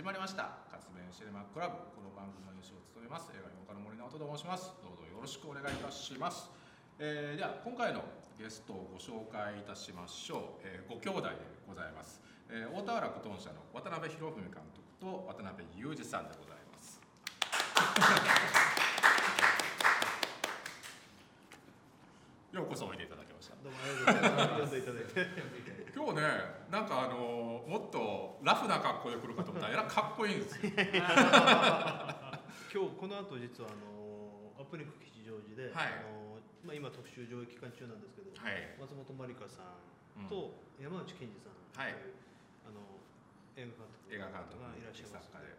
始まりました。活弁シネマクラブ。この番組の演出を務めます。映画評価の森直人と申します。どうぞよろしくお願いいたします、えーでは今回のゲストをご紹介いたしましょう、えーご兄弟でございます、えー大田原コトン社の渡辺博文監督と渡辺裕二さんでございます。ようこそおいでいただきました。どうもありがとうございます。呼んでいただいて。今日ねなんかあのもっとラフな格好で来るかと思ったらえらいかっこいいんですよ。今日この後実はあのアップリンク吉祥寺で、はい。あのまあ今特集上映期間中なんですけど、はい。松本まりかさうん。んと山内健二さんとはい。いう、あの映画監督映画監督がいらっしゃいます作家で。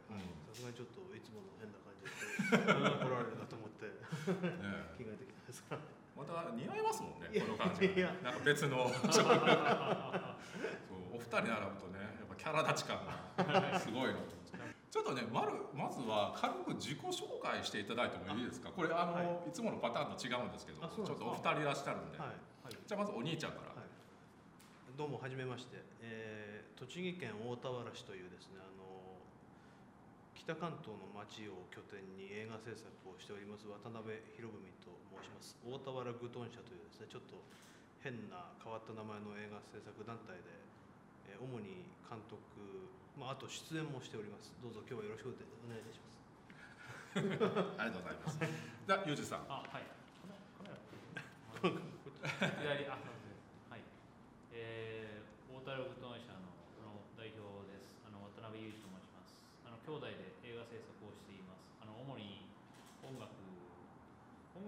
さすがにちょっといつもの変な感じで来られるなと思って ね。着替えてきたんですが、また似合いますもんねこの感じいや。なんか別の。そうお二人並ぶとねやっぱキャラ立ち感がすごいなと思うんですちょっとねまるまずは軽く自己紹介していただいてもいいですか？これあの、、はい。つものパターンと違うんですけどちょっとお二人いらっしゃるんで、はい。じゃあまずお兄ちゃんから、はい、どうもはじめまして、えー栃木県大田原市というですねあの北関東の町を拠点に映画制作をしております渡辺博文と申します大田原グトン社というですねちょっと変な変わった名前の映画制作団体で、えー主に監督、まあ、あと出演もしておりますどうぞ今日はよろしくお願いいたしますありがとうございますじゃあユージさんあ、はい。カメラ左、あ。はい。えー、大田原愚豚舎のこの代表です。あの渡辺雄司と申します。あの兄弟で映画制作をしています。あの主に音楽、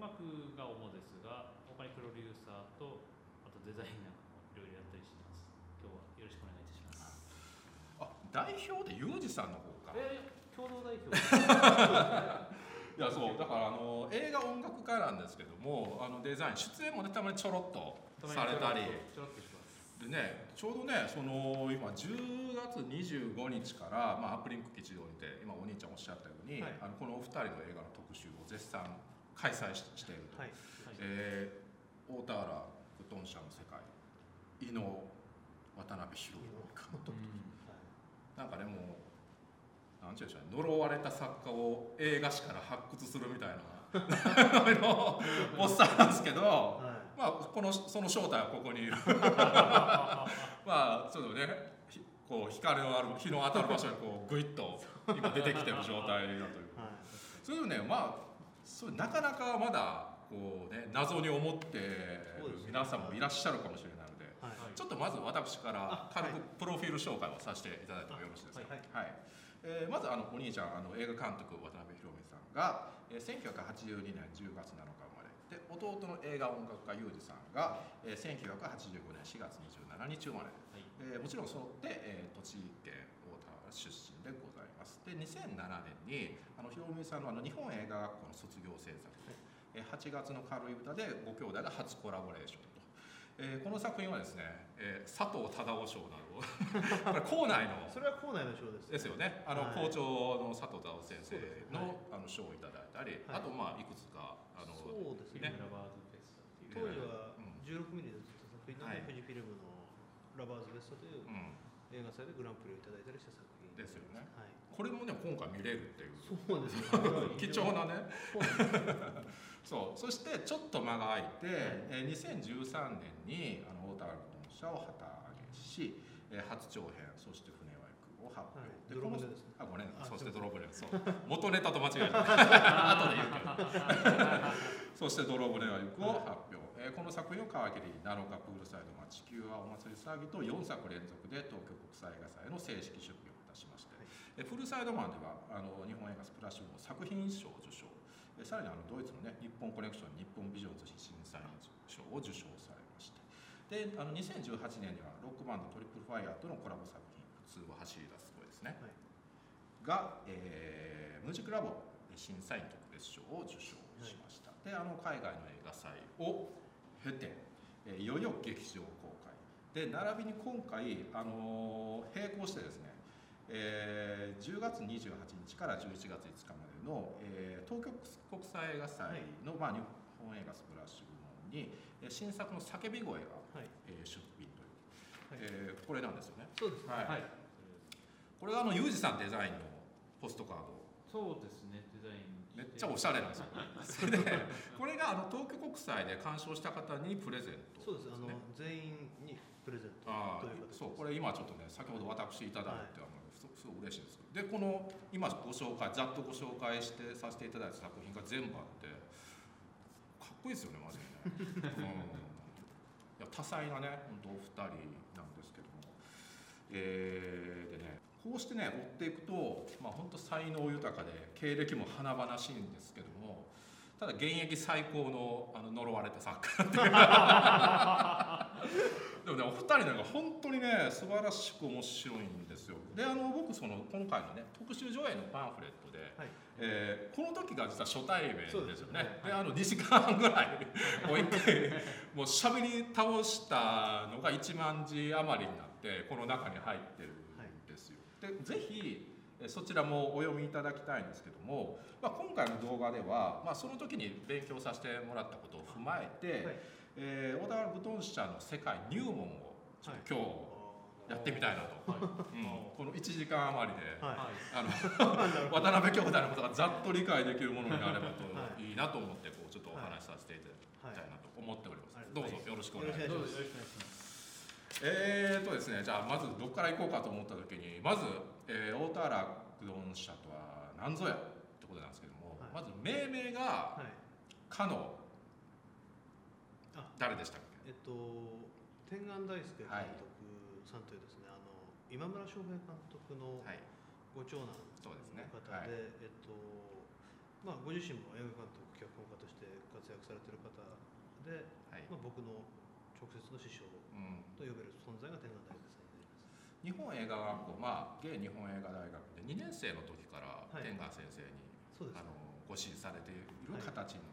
音楽が主ですが、他にプロデューサーとあとデザインなんかもいろいろやったりしてます。今日はよろしくお願いいたします。あ代表でユージさんの方かえー、共同代表。いやそうだからあの映画音楽家なんですけどもあのデザイン出演もねたまにちょろっとされたり。でねちょうどねその今10月25日から、まあ、アップリンク吉祥にて今お兄ちゃんおっしゃったように、はいあのこのお二人の映画の特集を絶賛開催ししていると、はいはい。えー大田原グトン社の世界。伊能渡辺博文監督なんかねもうでしょうね。呪われた作家を映画史から発掘するみたいな。のおっさんなんですけど、はい。まあこのその正体はここにいる。まあちょっとねひこう光のある日の当たる場所にこうグイッと今出てきてる状態だという。はい。それでもねまあそれなかなかまだこうね謎に思って皆さんもいらっしゃるかもしれないのではいちょっとまず私からあ軽くはいプロフィール紹介をさせていただいてもよろしいですか？はいはい。えーまずあのお兄ちゃんあの映画監督渡辺博文さんが、えー、1982年10月7日生まれで弟の映画音楽家裕二さんが、えー、1985年4月27日生まれ、はい。えーもちろん揃って、えー栃木県大田原出身でございます。で2007年にあの博文さんのあの日本映画学校の卒業制作、えー8月の軽い歌でご兄弟が初コラボレーションと、えーこの作品はですね、えー佐藤忠夫賞など 校内の それは校内の賞です、ですよね。あの、はい。校長の佐藤忠夫先生の,、はい。あの賞をいただいたり、はい。あとまあいくつかあのそうですね。ね。当時はうん16ミリで撮った作品なので、はい。富士フィルムの「ラバーズベスト」といううん、映画祭でグランプリをいただいたりした作品ですよね。はい、これもね今回見れるっていう。そうですね。貴重なね。そうそしてちょっと間が空いて、えー2013年にあの大田原の社を旗揚げし、えー初長編そして船は行くを発表、はい。でこのあごめそしてすいまドロブネそう。元ネタと間違えた。後で言うけど。そしてドロブネは行くを発表、えーこの作品を皮切りに「ナロカプールサイドマ地球はお祭り騒ぎ」と4作連続で東京国際映画祭の正式出プールサイドマンではあの日本映画スプラッシュの作品賞を受賞。えーさらにあのドイツのね日本コネクション日本ビジョンズ審査員賞を受賞されまして。であの2018年にはロックバンドトリプルファイヤーとのコラボ作品「普通は走り出す声」ですね、はい。が、えームージックラボ審査員特別賞を受賞しました、であの海外の映画祭を経て、えーいよいよ劇場公開。で並びに今回、あのー並行してですね、えー10月28日から11月5日までの、えー東京国際映画祭の、まあ、日本映画スプラッシュ部門にえー新作の叫び声が、はい。えー出品という、はい。えーこれなんですよね。そうですね。はい。はい。ここれがあのユージさんデザインのポストカード。そうですね。デザインめっちゃおしゃれなんですよ。そ れでこれがあの東京国際で鑑賞した方にプレゼント。そうですあの全員にプレゼントあという形です。そうこれ今ちょっとね先ほど私いただいて、あのすすごい嬉しいんですでこの今ご紹介ざっとご紹介してさせていただいた作品が全部あってかっこいいですよねマジでね、うん、いや多彩なね本当お二人なんですけども。えー、でねこうしてね追っていくとまあ本当才能豊かで経歴も華々しいんですけどもただ現役最高のあの呪われた作家っていう。でもねお二人なんか本当にね素晴らしく面白いんですよ。であの僕その今回のね特集上映のパンフレットで、はい。えーこの時が実は初対面でよね。ですすはい。であの2時間半ぐらいもう一回もう喋り倒したのが1万字余りになってこの中に入ってるんですよ、でぜひえーそちらもお読みいただきたいんですけども、まあ、今回の動画では、まあ、その時に勉強させてもらったことを踏まえて、はい。えー小田原ブトン社の世界入門をちょっと今日やってみたいなと、はい。うん。この1時間余りで、はい。はいあの 渡辺兄弟のことがざっと理解できるものになればとはいいいなと思ってこうちょっとお話しさせていただきたいなと思っております、はい。どうぞよろしくお願いしますえーとですねじゃあまずどこから行こうかと思った時にまず、えー、大田原うどん社とは何ぞやってことなんですけども、はい。まず命名がはい。かのあ。誰でしたっけ？えっと天眼大輔監督さんというですね、あの今村翔平監督のはい。ご長男の方で、はい。えっとまあご自身も映画監督脚本家として活躍されている方で、はい。まあ僕の直接の師匠うん、と呼べる存在が天眼大輔さんになります。日本映画学校まあ芸日本映画大学で2年生の時からはい天眼先生に、そうですあ。のご指示されている形に、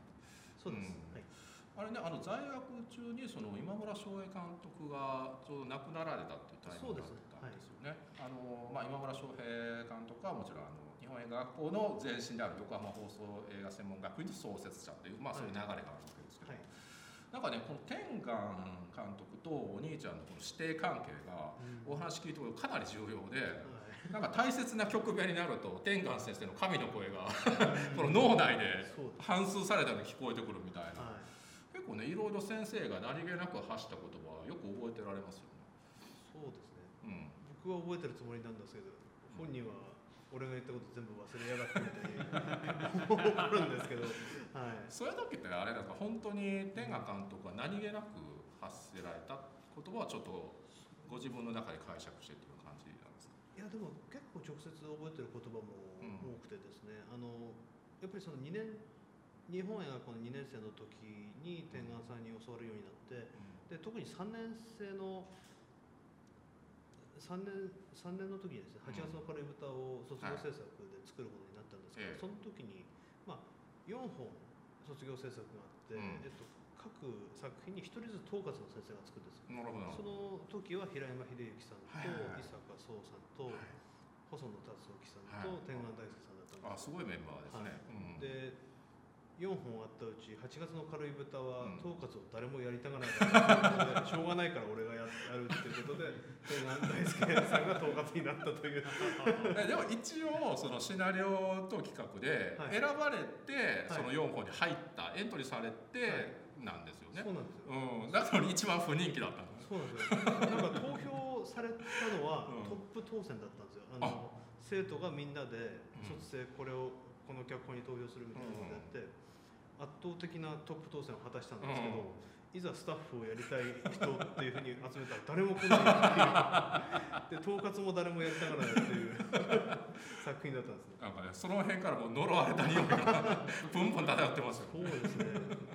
そうです。うんはい。あれねあの在学中にその今村翔平監督がちょうど亡くなられたっていうタイミングだったんですよね。あのまあ今村翔平監督はもちろんあの日本映画学校の前身である横浜放送映画専門学院の創設者っていうまあそういう流れがあるわけですけど、はいなんかねこの天眼監督とお兄ちゃんのこの師弟関係がお話聞いてもかなり重要で。はいなんか大切な局面になると天眼先生の神の声が この脳内で。反芻されたように聞こえてくるみたいなはい。結構ねいろいろ先生が何気なく発した言葉よく覚えてられますよね。そうですね。うん、僕は覚えてるつもりなんですけど、本人は俺が言ったこと全部忘れやがってみたいに思うんですけど、はい。そういう時ってあれなんか本当に天下監督は何気なく発せられた言葉をちょっとご自分の中で解釈してっていう感じなんですか？いやでも結構直接覚えてる言葉もうん多くてですね、あのやっぱりその2年日本映画校の2年生の時に天眼さんに教わるようになってで特に3年生の3年三年の時にですね8月の軽い豚を卒業制作で作ることになったんですけど、ええその時に、まあ、4本卒業制作があって、うん。えっと、各作品に1人ずつ統括の先生がつくんですよ。なるほど。そ。の時は平山秀幸さんとはいはいはい。伊坂壮さんとはい。細野達興さんはい。と天眼大輔さんだったんですあすごいメンバーですね。うん。で4本あったうち8月の軽い豚はうん。統括を誰もやりたがらないから しょうがないから俺がややるっていうことで天眼大輔さんが統括になったという。えでも一応そのシナリオと企画ではい。選ばれてはい。その4本に入ったエントリーされてなんですよね。そうなんですよ。うん、だから一番不人気だった。そうなんですよ。なんか投票されたのはうん。トップ当選だったんですよ。あの生徒がみんなでうん。卒生これをこの脚本に投票するみたいなことやって圧倒的なトップ当選を果たしたんですけど、いざスタッフをやりたい人っていうふうに集めたら誰も来ないっていう。で統括も誰もやりたがらないっていう 作品だったんですねなんかねその辺からもう呪われた匂いがプンプン漂ってますよ。そうですね。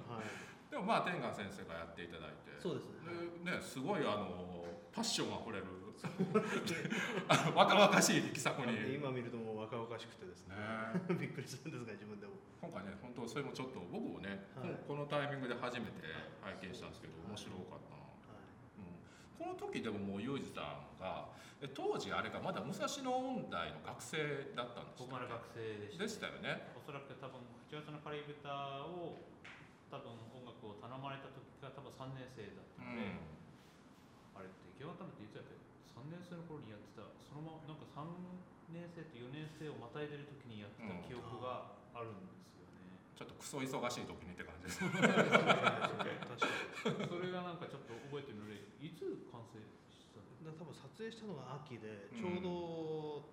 はい。でもまあ天眼先生がやっていただいて、そうですね。でねすごいあのパッションあふれるあの 若々しい力作に。で今見るともう若々しくてですね。ね。びっくりするんですが自分でも。今回ね本当それもちょっと僕もね、はい。このタイミングで初めて拝見したんですけど面白かったな。はい。うん。この時でももうユージさんがえ当時あれがまだ武蔵野音大の学生だったんです僕まだ学生でした、でしたよね。おそらく多分8月のカリブタを多分音楽を頼まれた時が多分3年生だったので、あれって行き渡るっていつやっけ？3年生の頃にやってたそのままなんか3年生と4年生をまたいでる時にやってた記憶があるんですよね、ちょっとクソ忙しい時にって感じです確かに。それがなんかちょっと覚えてるのでいつ完成したの？だから多分撮影したのが秋でちょうど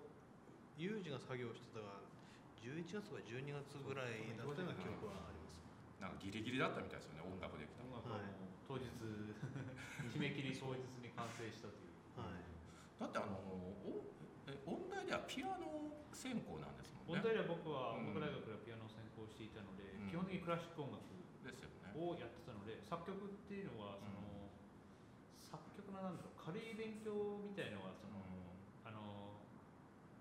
ユージが作業してたが11月とか12月ぐらいだったような記憶はあります。なんかギリギリだったみたいですよね。音楽できたの音楽はもう当日 締め切り当日に完成したという。はいだってあのおえ音大ではピアノ専攻なんですもんね。音大では僕はうん。音楽大学ではピアノを専攻していたので、うん。基本的にクラシック音楽をやってたので作曲っていうのはその、作曲のなんだろう軽い勉強みたいのはその、あの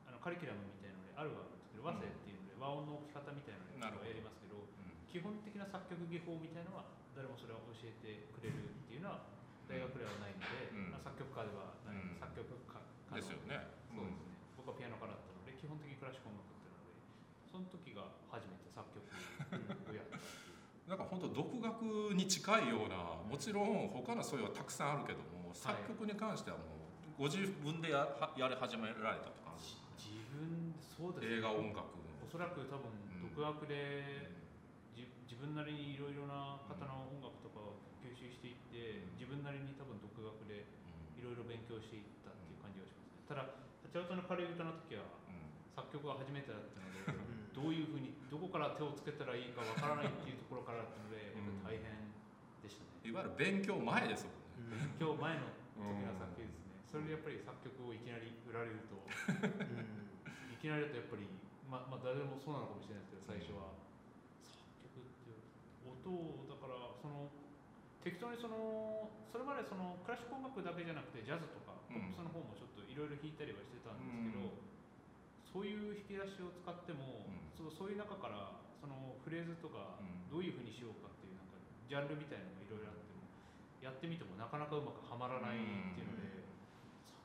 あのカリキュラムみたいのであるはあるんですけど和声っていうので和音の置き方みたいなのはやりますけどうん。基本的な作曲技法みたいのは誰もそれを教えてくれるっていうのは大学ではないので、うん。まあ、作曲家ではない、うん。作曲家ですよね。そうですね、僕はピアノ科だったので基本的にクラシック音楽っていうのでその時が初めて作曲をやったっていう。なんか本当独学に近いようなもちろん他の素養はたくさんあるけども作曲に関してはもうご自分でやはやり始められたとかじ自分そうですね。映画音楽。おそらく多分うん独学で、じ自分なりにいろいろな方の音楽とかを吸収していって、うん自分なりに多分独学でうん。いろいろ勉強していったっていう感じがしますね。ただ立ち音の軽い歌の時はうん。作曲が初めてだったのでうん。どういうふうにどこから手をつけたらいいかわからないっていうところからだったのでやっぱり大変でしたね、いわゆる勉強前ですもんね。勉強前の時の作曲ですね。それでやっぱり作曲をいきなり売られるとうん。いきなりだとやっぱりままあ誰でもそうなのかもしれないですけど最初は作曲って音をだからその適当にそのそれまでそのクラシック音楽だけじゃなくてジャズとかポうん。ップスの方もちょっといろいろ弾いたりはしてたんですけど、うん。そういう引き出しを使っても、うん。そうそういう中からそのフレーズとかうん。どういうふうにしようかっていうなんかジャンルみたいなのがいろいろあってもやってみてもなかなかうまくはまらないっていうので、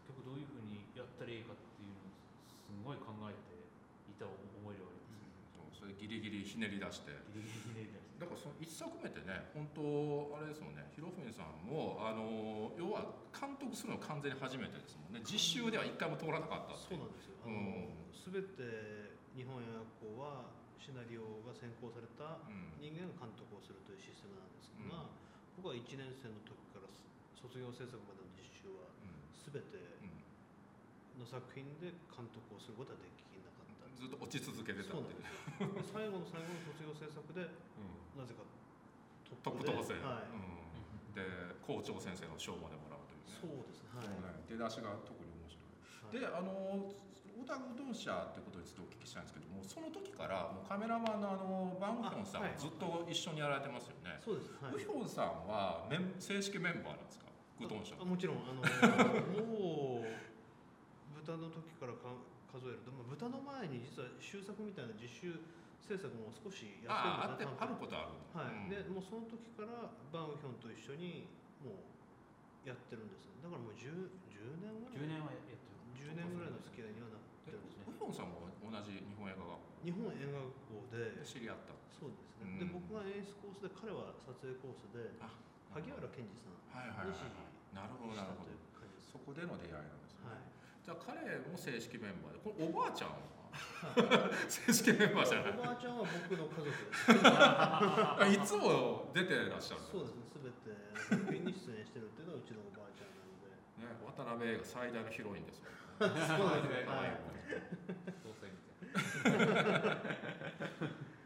作曲どういうふうにやったらいいかっていうのをすごい考えていた思い出はあります、そうそれギリギリひねり出してギリギリひねり出してだからその一作目ってね本当あれですもんねひろふみさんもあの要は監督するの完全に初めてですもんね。実習では一回も通らなかったそうなんですよ。あうん。の全て日本映画学校はシナリオが専攻されたうん。人間が監督をするというシステムなんですが、僕は1年生の時から卒業制作までの実習はうん。全てうん。の作品で監督をすることはできずっと落ち続けてた。って 最後の最後の卒業制作でうん。なぜかトトップで当選、はい。うん、で校長先生の賞までもらうというね。そうですねはい、出だしが特に面白い。であのオタクうどん社ってことについてお聞きしたいんですけどもその時からもうカメラマンのあのバンヒョンさんずっと一緒にやられてますよね、そうですはい。ウヒョンさんはメン正式メンバーなんですか？うどん社。あもちろんあの もう豚の時からか数える。と、まあ、豚の前に実は終作みたいな実習制作も少しやあああってるんですねあることある。はい、うん。でもうその時からバンウヒョンと一緒にもうやってるんですね。だからもう 10, 10年ぐらい？10年はやってる。10年ぐらいの付き合いにはなってでるんですね。ウヒョンさんも同じ日本映画学日本映画学校で知り合った。そうですうん。ね、で僕が演出コースで彼は撮影コースであ萩原健二さんはいはいはい、西はい、なるほどなるほどという感じです。そこでの出会いなんですね、はいじゃあ彼も正式メンバーでこれおばあちゃんは？正式メンバーじゃない。おばあちゃんは僕の家族いつも出てらっしゃるそうですね、すべて作品に出演してるっていうのはうちのおばあちゃんなので。ね渡辺映画最大のヒロインですよそうですね。はい。総裁みたい。ない。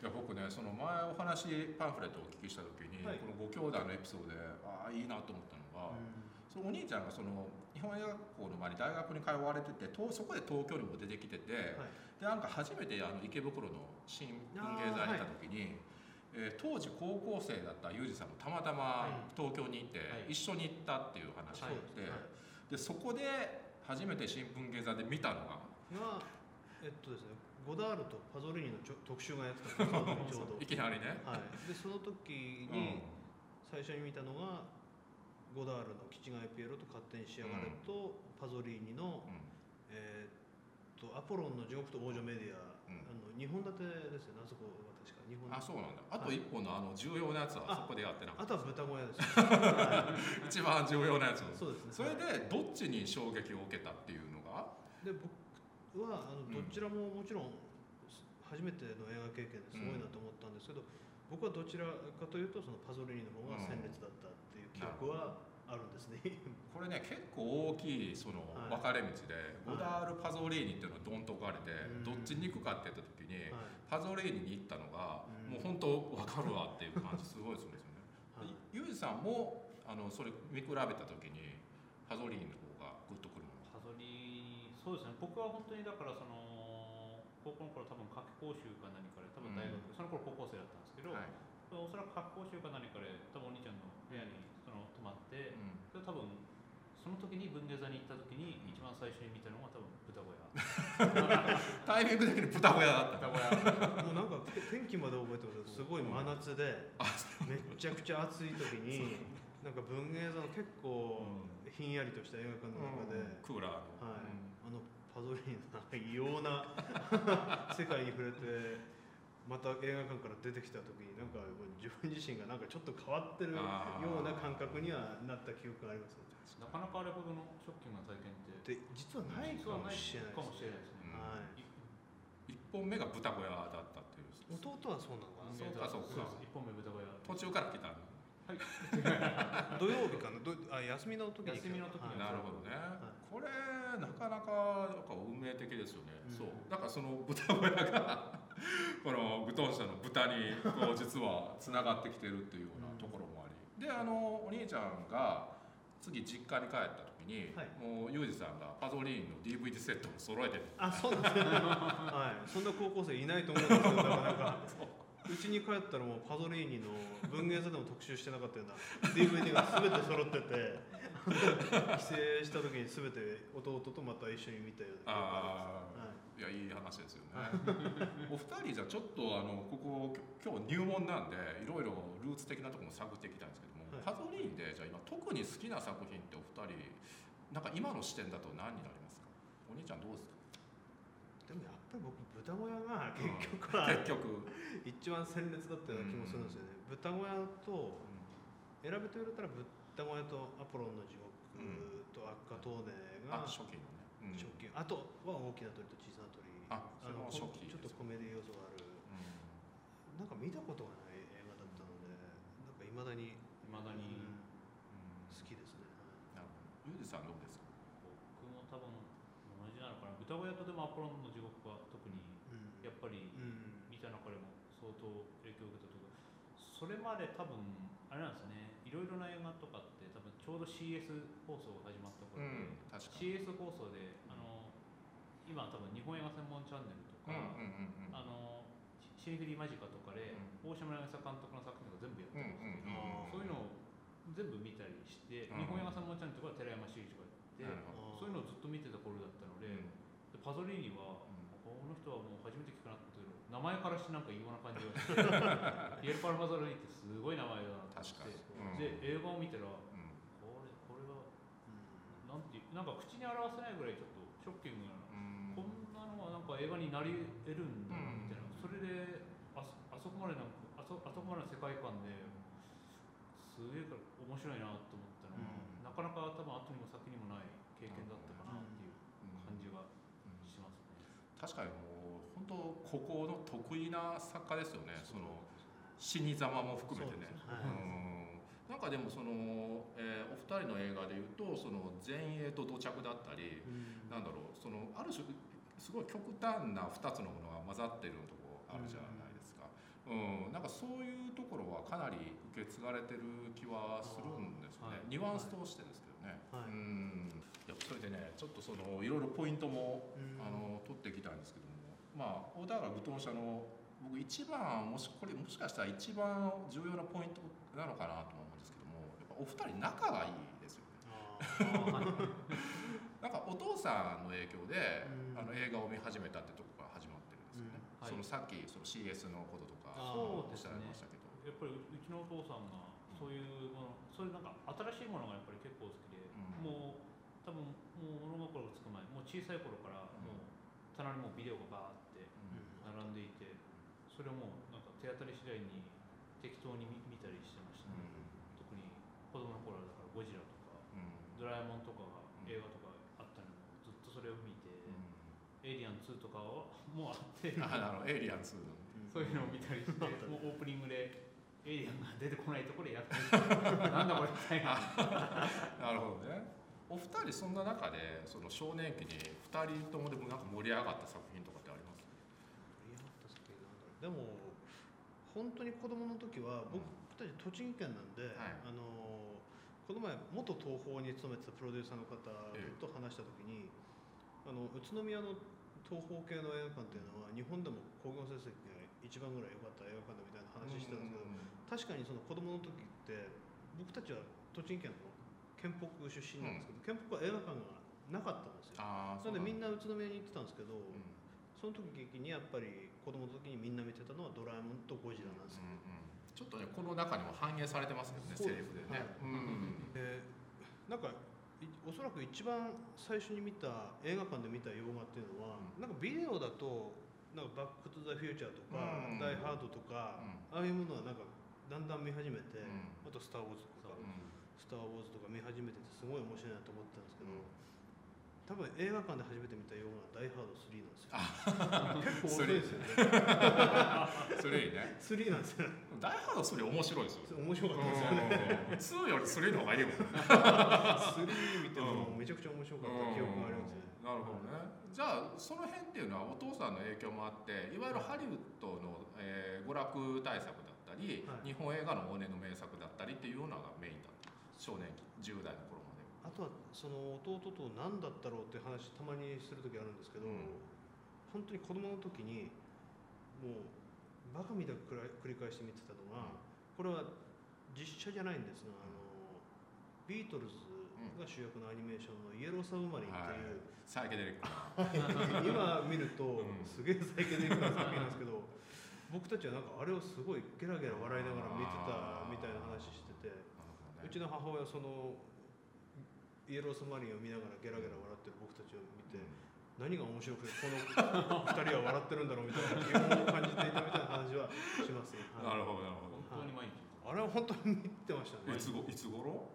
や僕ねその前お話パンフレットをお聞きした時に、はい。このご兄弟のエピソードでああい。い。なと思ったのが、そのお兄ちゃんがその日本映画学校の前に大学に通われててとそこで東京にも出てきてて、はい。でなんか初めてあの池袋の新文芸座にいた時に、えー当時高校生だったユージさんもたまたま東京に行って、はい一緒に行ったっていう話そうで,、です。はい。でそこで初めて新文芸座で見たのがが、えっとですね、ゴダールとパゾリーニのちょ特集がやってたんですよちょうど い。きなりね、はい。で、その時に最初に見たのが。ゴダールの「キチガイピエロと勝手に仕上がれと」パゾリーニのえーっとアポロンの地獄と王女メディア、うん。あの2本立てですよねあそこは確か。日本あそうなんだ。あと一本のあの重要なやつはそこでやってなかった。あとは豚小屋です一番重要なやつ。い そうですね。それでどっちに衝撃を受けたっていうのが？で僕はあのうんどちらももちろん初めての映画経験ですごいなと思ったんですけど、僕はどちらかというとそのパゾリーニの方が鮮烈だったっていう記憶はあるんですね。これね結構大きいそのはい。分かれ道で、ゴダール・パゾリーニっていうのがドンと置かれて、うん。どっちに行くかって言った時に、はい。パゾリーニに行ったのが、うん。もう本当分かるわっていう感じすごいするんですよね。はい。ゆうじさんもあのそれ見比べた時にパゾリーニの方がグッとくるもの？パゾリそうですね。僕は本当にだからその高校の頃多分夏期講習か何かで多分大学、うん。その頃高校生だったんですけど、はい。おそらく夏期講習か何かで多分お兄ちゃんの部屋にその泊まって、うん。で多分その時に文芸座に行った時に一番最初に見たのが多分豚小屋タイミング的に豚小屋だった。豚小屋もうなんか天気まで覚えてますすごい。真夏でめっちゃくちゃ暑い時になんか文芸座の結構ひんやりとした映画館の中で、クーラーの、はい、あのパゾリーニの異様な 世界に触れてまた映画館から出てきた時になんか自分自身がなんかちょっと変わってるような感覚にはなった記憶がありますね。なかなかあれほどのショッキングな体験って。で実はないかもしれないかもしれないですね、はい。一本目が豚小屋だったっていう。弟はそうなのかなそうかそうか。一本目豚小屋。途中から来たの。土曜日かな？どあ休みの時に休みの時にはい。なるほどね、い。これなかなかなんか運命的ですよね、うん。そう。だからその豚小屋がこのグトン社の豚にこう実はつながってきてるっていうようなところもあり。であのお兄ちゃんが次実家に帰った時に、はい。もうユージさんがパゾリーンの DVD セットを揃えてるあそうなんですね。はい。そんな高校生いないと思うんですよ。だからなんか う。ちに帰ったらもうパゾリーニの文芸座でも特集してなかったような DVD が全て揃ってて 帰省した時に全て弟とまた一緒に見たような記憶があああい。やいい話ですよね。お二人じゃちょっとあのここ今日入門なんでいろいろルーツ的なところも探っていきたいんですけども、はい。パゾリーンでじゃあ今特に好きな作品ってお二人なんか今の視点だと何になりますか？お兄ちゃんどうですか？るでもやっぱり僕豚小屋が結局は結局、一番鮮烈だったような気もするんですよね。豚小屋と選べと言われたら豚小屋とアポロンの地獄と赤トーネがあ初期のね、う。ん初期あとは大きな鳥と小さな鳥あそれも初期。ちょっとコメディ要素がある。なんか見たことがない映画だったのでなんかいまだにいまだに。うん。うん好きですね。なるほどユージさんどうですか？僕も多分同じなのかな。豚小屋とでもアポロンの地獄は特にうん。やっぱりうん。見た中でも相当影響を受けたというかそれまで多分あれなんですよね。いろいろな映画とかって多分ちょうど CS 放送が始まった頃で、確かに。CS 放送であの今多分日本映画専門チャンネルとか、うんうんうんうんあのシネフィリマジカとかで、大島渚監督の作品とか全部やってうんます、うんうんそういうのを全部見たりして、うん。日本映画専門チャンネルとか寺山修司とかやって、そういうのをずっと見てた頃だったので,、うん。でパゾリーニは、うん。この人はもう初めて聞くなって名前からしてなんか異様な感じがして ピエール・パルマゾリーニってすごい名前だなと思確かに。って、うん。で映画を見たらこうん。れこれはうん。なんていうなんか口に表せないぐらいちょっとショッキングなうん。こんなのはなんか映画になり得るんだみたいな、それであそあそこまでなんかあそあそこまでの世界観ですげえから面白いなと思ったのが、うん。なかなか多分後にも先にもない経験だったかなっていううん。感じがうんしますね。確かにもう本当ここの得意な作家ですよね。その死にざまも含めてね。なんかでもその、えーお二人の映画でいうとその前衛と土着だったりうん。なんだろうそのある種すごい極端な2つのものが混ざってるところあるじゃないですか、うん。なんかそういうところはかなり受け継がれてる気はするんですよね、はい。ニュアンス通してですけどね、はい。うん。いやそれでねちょっとそのいろいろポイントもうん。あの取っていきたいんですけどもまあ小田原具当社の僕一番もしこれもしかしたら一番重要なポイントなのかなと思うんですけどもやっぱお二人仲がいいですよね。あ なんかお父さんの影響で、うん。あの映画を見始めたってとこから始まってるんですよね、うんはい。そのさっきその CS のこととかあそうおっしゃられましたけど、やっぱりうちのお父さんがそういうものそういうなんか新しいものがやっぱり結構好きで、うん。もう多分もう物心がつく前もう小さい頃からもう棚にもうビデオがバーって並んでいてそれをもうなんか手当たり次第に適当に見見たりしてました、ね。特に子供の頃はだからゴジラとかドラえもんとかが映画とかあったのもずっとそれを見て、エイリアン2とかをもうあってあなるほど。エイリアン2のそういうのを見たりして、もうオープニングでエイリアンが出てこないところでやってる。なんだこれみたいな。なるほどね。お二人そんな中でその少年期に二人ともでもなんか盛り上がった作でも本当に子供の時は僕たち栃木県なんで、はい。あのこの前元東宝に勤めてたプロデューサーの方ええ。と話した時に、あの宇都宮の東宝系の映画館っていうのは日本でも興行成績が一番ぐらい良かった映画館だみたいな話してたんですけど、確かにその子供の時って僕たちは栃木県の県北出身なんですけど、県北は映画館がなかったんですよ。ああなのでみんなな宇都宮に行ってたんですけど、うんその時にやっぱり子供の時にみんな見てたのはドラえもんとゴジラなんですよ。うんうん。ちょっとねこの中にも反映されてますけどねセリフでね、はい。うんでなんかいおそらく一番最初に見た映画館で見た洋画っていうのは、うん。なんかビデオだとなんかバック・トゥ・ザ・フューチャーとか、うんダイ・ハードとか、ああいうものはなんかだんだん見始めて、うん。あと「スター・ウォーズ」とかう「スター・ウォーズ」とか見始めててすごい面白いなと思ってたんですけど、ん多分映画館で初めて見た洋画は「ダイ・ハード3」なんですよ。あ結構遅いですよね。それいいね3なんですよ。ダイハードそれ面白いですよ面白かったですよね。うん2より3の方がいいもんね3見てもめちゃくちゃ面白かった記憶がありますね。なるほどねじゃあその辺っていうのはお父さんの影響もあっていわゆるハリウッドの、えー娯楽大作だったり、はい日本映画の往年の名作だったりっていうのがメインだった少年期10代のあとはその弟と何だったろうって話たまにする時あるんですけど、うん。本当に子供の時にもうバカみたく繰り返して見てたのが、これは実写じゃないんですがあのビートルズが主役のアニメーションの「イエローサブマリン」っていう、サイケデリックな。今見るとうん。すげえサイケデリックな作品なんですけど僕たちはなんかあれをすごいゲラゲラ笑いながら見てたみたいな話しててうちの母親はそのイエローサブマリンを見ながらゲラゲラ笑ってる僕たちを見て何が面白くてこの二人は笑ってるんだろうみたいな疑問を感じていたみたいな話はしますね。はいなるほどなるほど本当に毎日。あれは本当に見てましたねい。つごいつ頃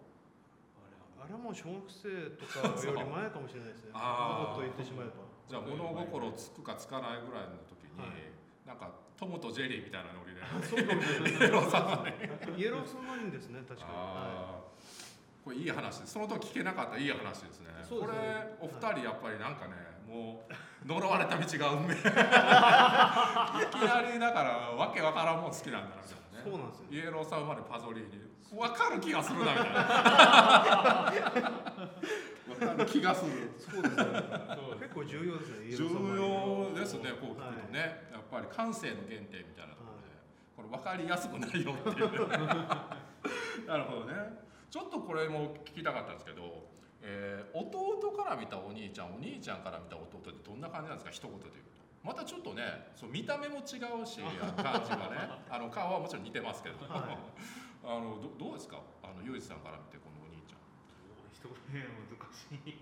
あれはあれはもう小学生とかより前かもしれないですね。あーもっと言ってしまえば。じゃあ物心つくかつかないぐらいの時に、はいなんかトムとジェリーみたいなノリでそうかもしれない。イエローサブマリンですね、確かに。これいい話その時聞けなかったいい話ですね。ね。これお二人やっぱりなんかね、もう呪われた道が運命。いきなりだからわけわからんもん好きなんだなみたいなね。そうなんですよ。イエローサブマリンパゾリーニわかる気がするなみたいな。わかる気がする。そうですね。結構重要ですね。重要ですねこう聞くとね、やっぱり感性の原点みたいなところで、これ分かりやすくないよっていう。なるほどねちょっとこれも聞きたかったんですけど、えー弟から見たお兄ちゃんお兄ちゃんから見た弟ってどんな感じなんですか？一言で言うと。またちょっとねそう見た目も違うし 感じがねあの顔はもちろん似てますけど、はい。あのどどうですか？あのユージさんから見てこのお兄ちゃん。一言で難しい。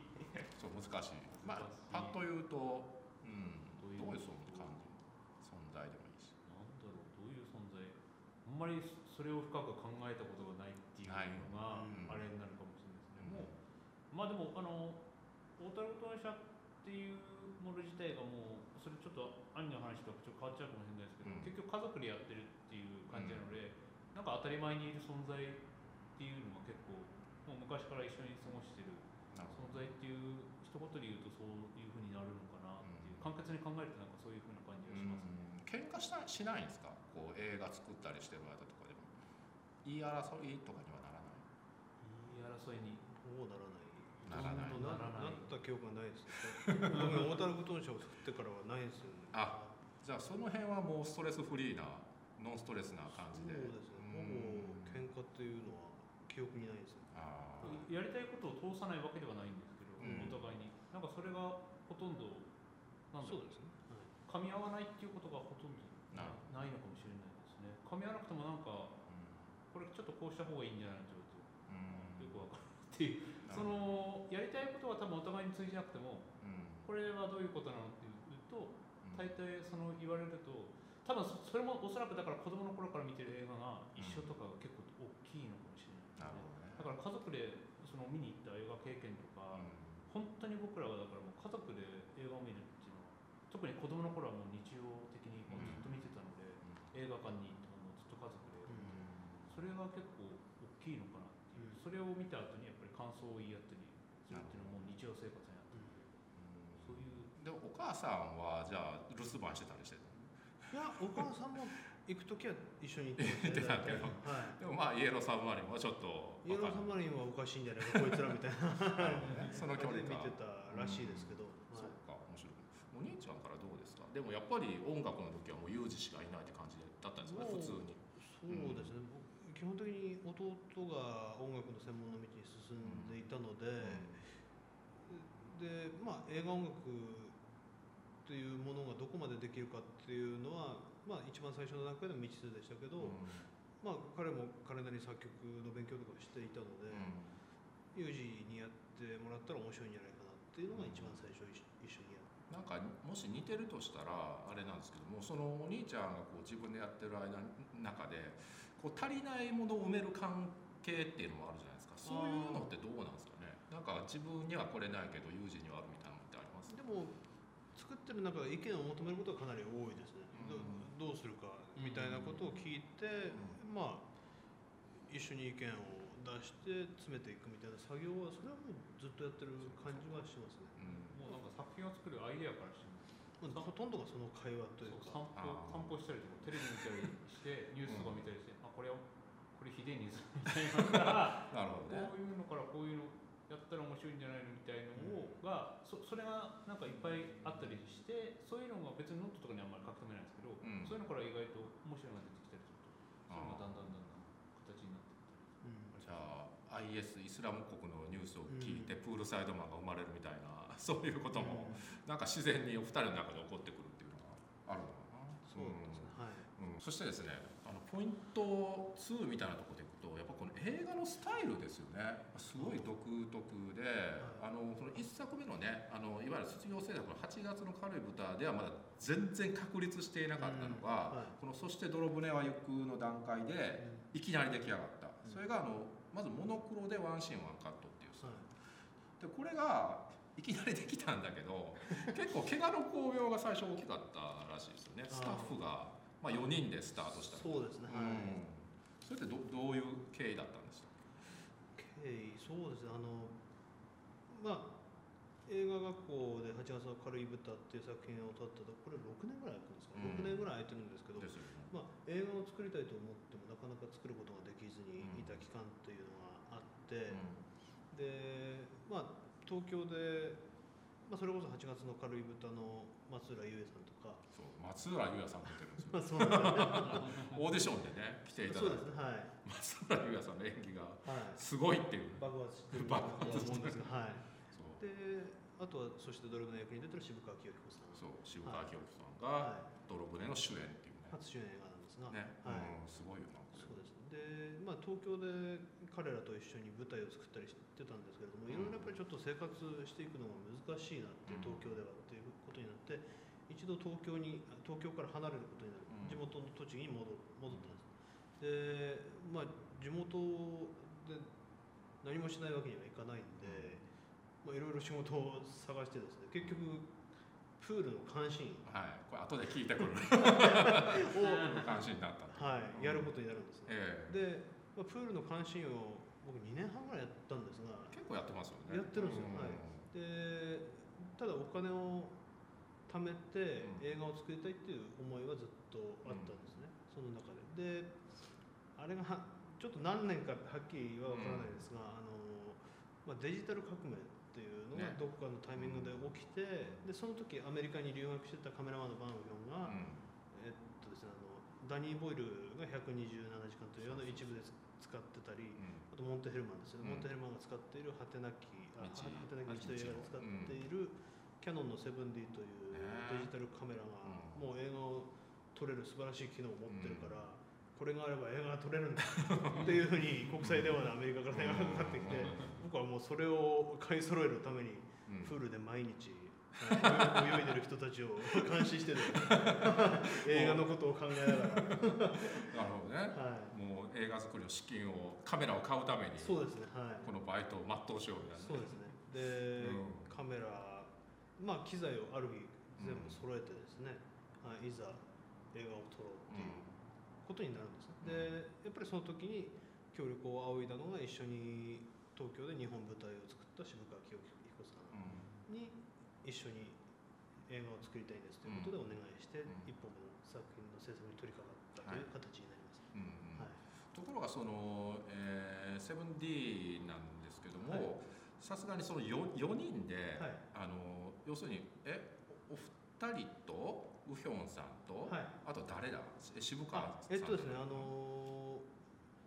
そう難しい。まあパッと言うと、うん、どういう？その感じ存在でもいいし。なんだろうどういう存在？あんまりそれを深く考えたことい。っていうのがうん。あれになるかもしれないですね、もうまあでもあの大樽当社っていうもの自体がもうそれちょっと兄の話とはちょっと変わっちゃうかもしれないですけど、うん。結局家族でやってるっていう感じなので、なんか当たり前にいる存在っていうのが結構もう昔から一緒に過ごしてる存在っていう一言で言うとそういうふうになるのかなっていう、簡潔に考えるとなんかそういうふうな感じがしますね。喧嘩したしないんですか？こう映画作ったりしてる間とか言い争いとかにはならない。言い争いに。もうならない。ならない。ななった記憶がないですね。僕大樽グトン社を作ってからはないですよね。あじゃあその辺はもうストレスフリーなノンストレスな感じで。そうですね。ほぼ喧嘩っていうのは記憶にないですね。あやりたいことを通さないわけではないんですけど、うん。お互いに。なんかそれがほとんどなんだろう。ですね。噛み合わないっていうことがほとんどなないのかもしれないですね。噛み合わなくてもなんかこれちょっとこうした方がいいんじゃないのって言われてよくわかるっていう。そのやりたいことは多分お互いに通じなくてもこれはどういうことなのっていうとと大体その言われると多分そそれもおそらくだから子供の頃から見てる映画が一緒とかが結構大きいのかもしれない。ね、ほどね。だから家族でその見に行った映画経験とか、本当に僕らがだからもう家族で映画を見るっていうのは特に子供の頃はもう日常的にもうずっと見てたので、映画館に行ってももうずっと家族で、それが結構大きいのかなっていう、うん。それを見た後にやっぱり感想を言い合ったりするっていうのはもう日常生活になってるそういう。でお母さんはじゃあ留守番してたりしてたいやお母さんも行く時は一緒に行ってま行ってたけ。どはい。でもまあイエローサブマリンはちょっとイエローサブマリンはおかしいんじゃないかこいつらみたいな。その距離見感てたらしいですけど、そうはい。か。面白いお兄ちゃんからどうですか？でもやっぱり音楽の時はもうユージしかいないって感じだったんですかね普通に。そうですね、僕基本的に弟が音楽の専門の道に進んでいたので、でまあ映画音楽っていうものがどこまでできるかっていうのは、まあ、一番最初の段階では未知数でしたけど、まあ、彼も彼なりに作曲の勉強とかしていたので、ユージにやってもらったら面白いんじゃないかなっていうのが一番最初一一緒にやる。なんかもし似てるとしたらあれなんですけどもそのお兄ちゃんがこう自分でやってる間中でこう足りないものを埋める関係っていうのもあるじゃないですか。そういうのってどうなんですかね。なんか自分にはこれないけどユージにはあるみたいなのってあります？でも作ってる中で意見を求めることはかなり多いですね、どどうするかみたいなことを聞いて、まあ一緒に意見を出して詰めていくみたいな作業はそれはもうずっとやってる感じはしますね、うん。もうなんか作品を作るアイデアからしてほとんどがその会話というか。散歩散歩したりとかテレビ見たりしてニュースとか見たりして、あこれをこれ秘伝にするみたいなのから なるほどね。こういうのからこういうのやったら面白いんじゃないのみたいのを、がそそれがなんかいっぱいあったりしてそういうのが別にノートとかにあんまり書き留めないんですけど、うん。そういうのから意外と面白いのが出てきたりするとそういうのがだんだんだんだん形になっていったりうん。じゃあ IS イスラム国のニュースを聞いてプールサイドマンが生まれるみたいなそういうこともなんか自然にお二人の中で起こってくるっていうのがあるのかな。そうですね、はい。うん、そしてですねポイント2みたいなところでいくとやっぱこの映画のスタイルですよね。すごい独特で、あのこの1作目のねあのいわゆる卒業制作の8月の軽い豚ではまだ全然確立していなかったのが、うん。はい。この「そして泥船は行く」の段階でいきなり出来上がった、うん。それがあのまずモノクロでワンシーンワンカットっていうはい。でこれがいきなりできたんだけど 結構怪我の巧妙が最初大きかったらしいですよね。スタッフが、まあ、4人でスタートした。そうですね、はい。うん。それってどどういう経緯だったんですか？経緯そうですねあのまあ映画学校で8月の軽い豚っていう作品を撮ったとこれ6年ぐらい空くんですか、うん。6年ぐらい空いてるんですけど、ね。まあ、映画を作りたいと思ってもなかなか作ることができずにいた期間というのがあって、でまあ東京で、まあ、それこそ8月の軽い豚の松浦優恵さんとか、松浦優也さんも出てるんですよ。オーディションでね来ていただいて。ねはい、松浦優也さんの演技がはい、すごいっていう。爆発してる。と爆思うんですが、はい、であとはそしてドラマの役に出てる渋川清彦さん。そう渋川清子さんがはい、の主演っていうね。初主演映画なんですが、ね、はい。うんすごいよなそうですで、まあ、東京で彼らと一緒に舞台を作ったりしてたんですけれども、いろいろやっぱりちょっと生活していくのが難しいなって、うん。東京ではっていうことになって一度東京に東京から離れることになる、うん。地元の栃木に戻戻ったんです。でまあ地元で何もしないわけにはいかないんで、まあ、いろいろ仕事を探してですね結局プールの監視員。はい。これ後で聞いてくる。を、関心になった。はい、やることになるんですね。えで、まあ、プールの監視員を僕2年半ぐらいやったんですが。え結構やってますよね。やってるんですよ。うはい。でただお金を貯めてうん。映画を作りたいっていう思いはずっとあったんですね、その中で。であれがはちょっと何年かはっきりは分からないですが、あのまあ、デジタル革命っていうのがね。どこかのタイミングで起きて、でその時アメリカに留学してたカメラマンのバンウヒョンが、うん。えっとですね、あのダニー・ボイルが127時間というような一部で使ってたり、うん。あとモンテヘルマンですよね、うん。モンテヘルマンが使っている果てなき果てなき道という映画で使っている、キャノンの 7D というねデジタルカメラが、うん。もう映画を撮れる素晴らしい機能を持ってるから、これがあれば映画が撮れるんだっていうふうに国際電話でアメリカから電話がかかってきて、僕はもうそれを買い揃えるためにうん。プールで毎日はい泳いでる人たちを監視してる。映画のことを考えながら、なるほどね。はい、もう映画作りの資金をカメラを買うためにそうですね。はい。このバイトを全うしようみたいなそうですね。で、うん。カメラまあ機材をある日全部揃えてですね、はい、いざ映画を撮ろうっていうことになるんですね、でやっぱりその時に協力を仰いだのが一緒に東京で日本舞台を作った渋川清彦さんうん。に一緒に映画を作りたいんですということでお願いして、うん。一本の作品の制作に取り掛かったという形になります。うん。うん。はい。ところがその、えー、7D なんですけどはい。もさすがにその 4, 4人で、はい。あの要するにえおお二人と？ウヒョンさんと、はい。あと誰だ？え渋川あさんえっとですね、あのー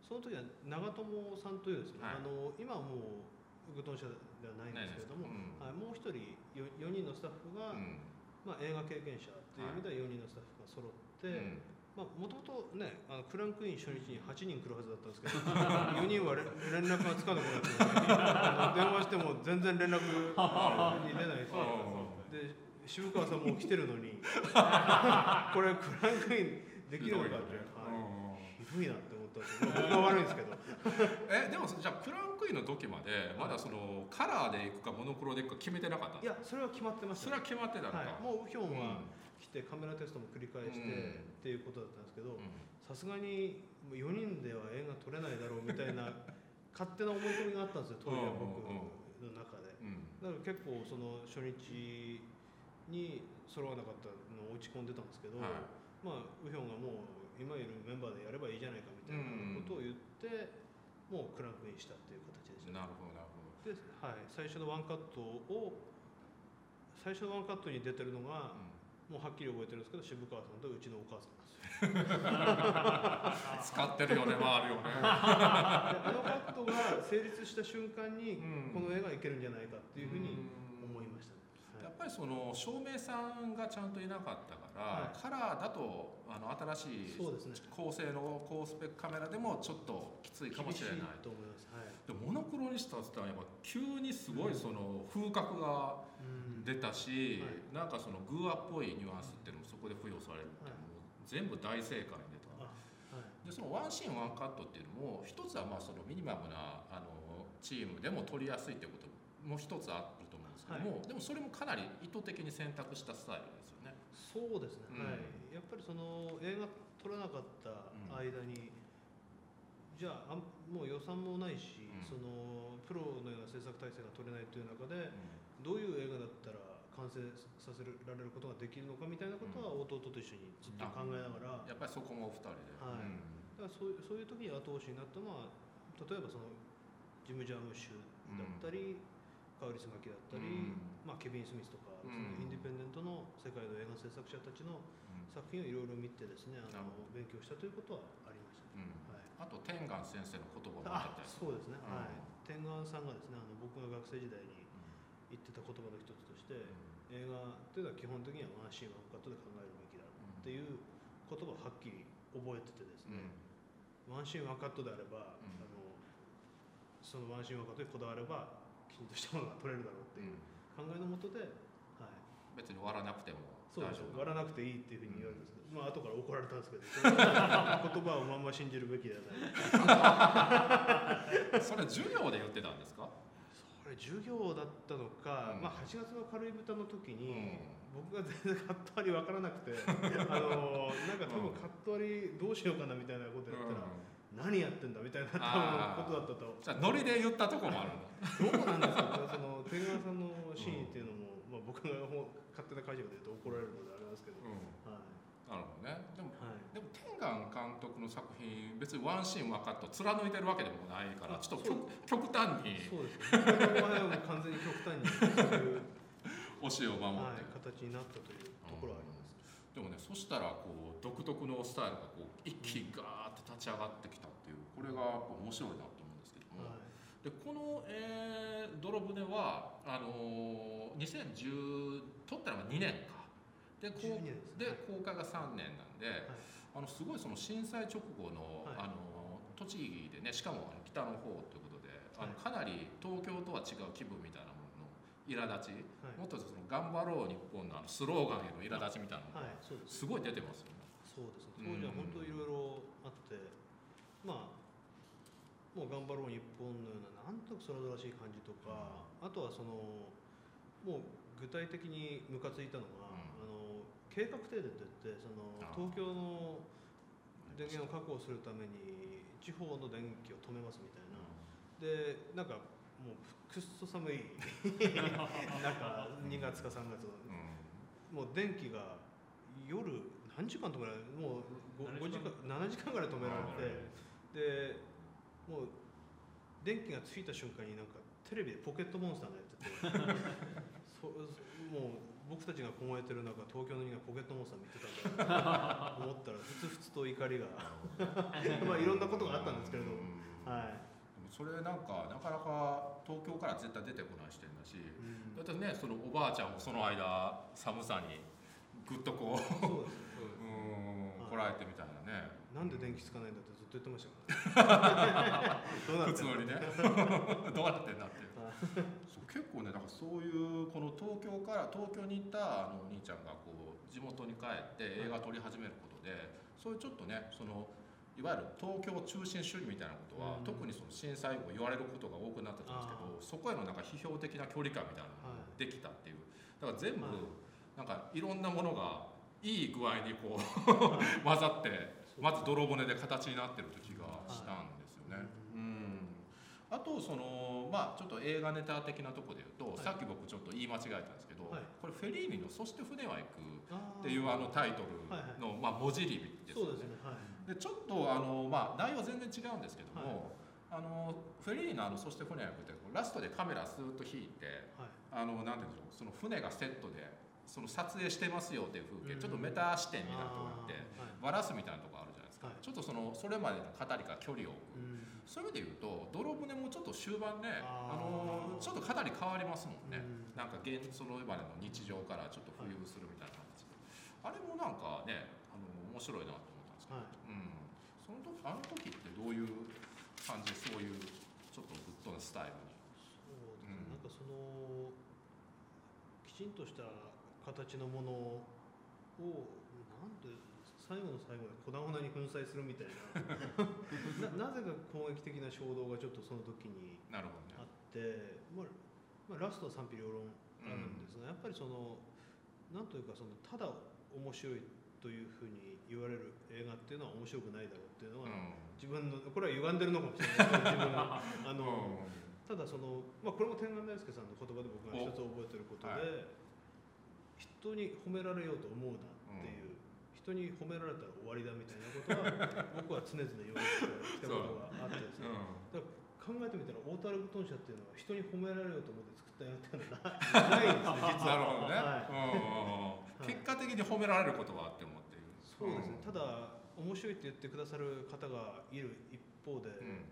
その時は長友さんというですね、はい。あの今はもう具当社ではないんですけれども、うん。はい、もう一人 4, 人のスタッフが、うん。まあ、映画経験者っていう意味では4人のスタッフが揃って、うん。まあもともとねあのクランクイン初日に8人来るはずだったんですけど 4人は連連絡がつかなくなって電話しても全然連絡に出ないし で渋川さんも来てるのに これクランクインできるのかって、はい、ひどいなって思ったんですけど僕が悪いんですけど。えでもじゃあクランクインの時までまだそのカラーでいくかモノクロでいくか決めてなかったんいですかやそれは決まってました。それは決まってたのか、はい、もうウヒョンはうん来てカメラテストも繰り返してうん。っていうことだったんですけどうん。さすがにもう4人では映画撮れないだろうみたいな 勝手な思い込みがあったんですよ当時は僕の中で。うんだから結構その初日に揃わなかったのを落ち込んでたんですけど、はい。まあウヒョンがもう今いるメンバーでやればいいじゃないかみたいなことを言って、もうクランクインしたっていう形でした。なるほどなるほど。で、はい、最初のワンカットを最初のワンカットに出てるのが、もうはっきり覚えてるんですけど渋川さんとうちのお母さんですよ。使ってるよね回るよね。であのカットが成立した瞬間に、うん。この絵がいけるんじゃないかっていうふうにうん。思いましたね、やっぱりその照明さんがちゃんといなかったから、はい。カラーだとあの新しいそうですね。高性能高スペックカメラでもちょっときついかもしれない。厳しいと思います。はいでもモノクロにしたって言ったらやっぱ急にすごいその風格がうん。出たし、はい。なんかそのグーアっぽいニュアンスっていうのもそこで付与されるってい。うのも全部大正解に出た。でそのワンシーンワンカットっていうのも一つはまあそのミニマムなあのチームでも撮りやすいっていうことも一つあると思うんですけども、でもそれもかなり意図的に選択したスタイルですよね。そうですね、うんはい。やっぱりその映画撮らなかった間に、じゃあもう予算もないし、うん。そのプロのような制作体制が取れないという中でどういう映画だったら完成させられることができるのかみたいなことは弟と一緒にずっと考えながら、やっぱりそこもお二人で。はい。うん。だからそういうそういう時に後押しになったのは例えばそのジム・ジャームッシュだったり、カウリス・マキだったり、うん。まあ、ケビン・スミスとか、うん。そのインディペンデントの世界の映画制作者たちの作品をいろいろ見てですねあの勉強したということはありました、うん。はい、あと天眼先生の言葉もてそうですね、うん。はい。天眼さんがですねあの僕が学生時代に言ってた言葉の一つとして、映画っていうのは基本的にはワンシーンワンカットで考えるべきだっていう言葉をはっきり覚えててですうん。ね、ワンシーンワンカットであれば、うん。あのそのワンシーンワンカットにこだわればきちんとしたものが撮れるだろうっていう考えのもとで、はい、別に割らなくてもそうです大丈夫。割らなくていいっていうふうに言われるんですけど、まあ後から怒られたんですけど。言葉をまんま信じるべきではないそれ授業で言ってたんですか？それ授業だったのか、うん。まあ、8月の軽い豚の時に、うん。僕が全然カット割り分からなくてあのなんか多分カット割りどうしようかなみたいなことやったら、何やってんだみたいな多分ことだったと。じゃあノリで言ったとこもあるんだどうなんですか？ね その天川さんのシーンっていうのも、まあ、僕がほ勝手な解釈で言うと怒られるのであれなんですけど、うん。はい。なるほどね。でもはい。でも天眼監督の作品別にワンシーンワンカット貫いてるわけでもないからあちょっと極極端に。そうですね。完全に極端にそういう、教えを守はいって。る、、形になったというところはあります。でもねそしたらこう独特のスタイルがこう一気にガーッと立ち上がってきたっていうこれが面白いなとでこの、えー、泥船はあのー、2010撮ったのが2年か。でこう12年ですね。で公開が3年なんで、あのすごいその震災直後の、はい。あの栃木でねしかもあの北の方ということであのはい。かなり東京とは違う気分みたいなものの苛立ち、はい。もっとその頑張ろう日本のあのスローガンへの苛立ちみたいなのがすごい出てますよね。そうですね。当時は本当いろいろあって、まあもう頑張ろう日本のようななんとなくそれぞらしい感じとか、あとはそのもう具体的にムカついたのが、うん。あの計画停電といってその東京の電源を確保するために地方の電気を止めますみたいな。でなんかもうくっそ寒い。なんか2月か3月うん。もう電気が夜何時間とかもう 5, 7時間。7時間ぐらい止められて。でもう電気がついた瞬間になんかテレビでポケットモンスターがやっててそもう僕たちが凍えてる中東京の人がポケットモンスター見てたんだと思ったらふつふつと怒りがまあいろんなことがあったんですけれど、うんはい、でもそれなんかなかなか東京から絶対出てこない視点だしうん。だってねそのおばあちゃんもその間寒さにぐっとこうそうです。うんはいこらえてみたいなね。なんで電気つかないんだってと言ってましたから、ね、どうなってんの普通にね。どうなってんだってそう結構ねだからそういうこの東京から東京に行ったあのお兄ちゃんがこう地元に帰って映画撮り始めることでそういうちょっとねそのいわゆる東京中心主義みたいなことは、うん。特にその震災後言われることが多くなってたんですけどそこへのなんか批評的な距離感みたいなのができたっていう。だから全部はい。なんかいろんなものがいい具合にこう 混ざってまず泥骨で形になってる気がしたんですよね。うん。あとそのまあちょっと映画ネタ的なところで言うと、はい。さっき僕ちょっと言い間違えたんですけど、はい。これフェリーニの「そして船は行く」っていうあのタイトルの、まあ、文字入りですよそうですねはい。でちょっとあの、まあ、内容全然違うんですけども、あのフェリーニのあの「そして船は行く」ってラストでカメラスーッと引いてはい。あのなんていうんでしょうその船がセットでその撮影してますよっていう風景、うん。ちょっとメタ視点になっておいてバラすみたいなとこあるですか、はい。ちょっとそのそれまでの語りから距離を。置く、うん。そういう意味で言うと泥船もちょっと終盤ねあのちょっと語り変わりますもんね、うん。なんか現そのまでの日常からちょっと浮遊するみたいな形で、あれもなんかねあの面白いなと思ったんですけど、はい。うん、その時あの時ってどういう感じでそういうちょっとグッドなスタイルに？そうですね。うん。なんかそのきちんとした形のものをなんで最後の最後で粉々に粉砕するみたいな。ななぜか攻撃的な衝動がちょっとその時にあって、まあまあ、ラストは賛否両論あるんですが、やっぱりそのなんというかそのただ面白いというふうに言われる映画っていうのは面白くないだろうっていうのが、自分のこれは歪んでるのかもしれない 自分があの、ただその、まあ、これも天眼大輔さんの言葉で僕が一つ覚えてることで、おはい。人に褒められようと思うなっていう、人に褒められたら終わりだみたいなことは僕は常々言われてきたことがあってですね。う。ん。考えてみたら大田ルトン社っていうのは人に褒められようと思って作った映画っていうのはなないんですね実は。なるほどね、はい。結果的に褒められることはあって思っているそうですね、ただ面白いって言ってくださる方がいる一方で、うん。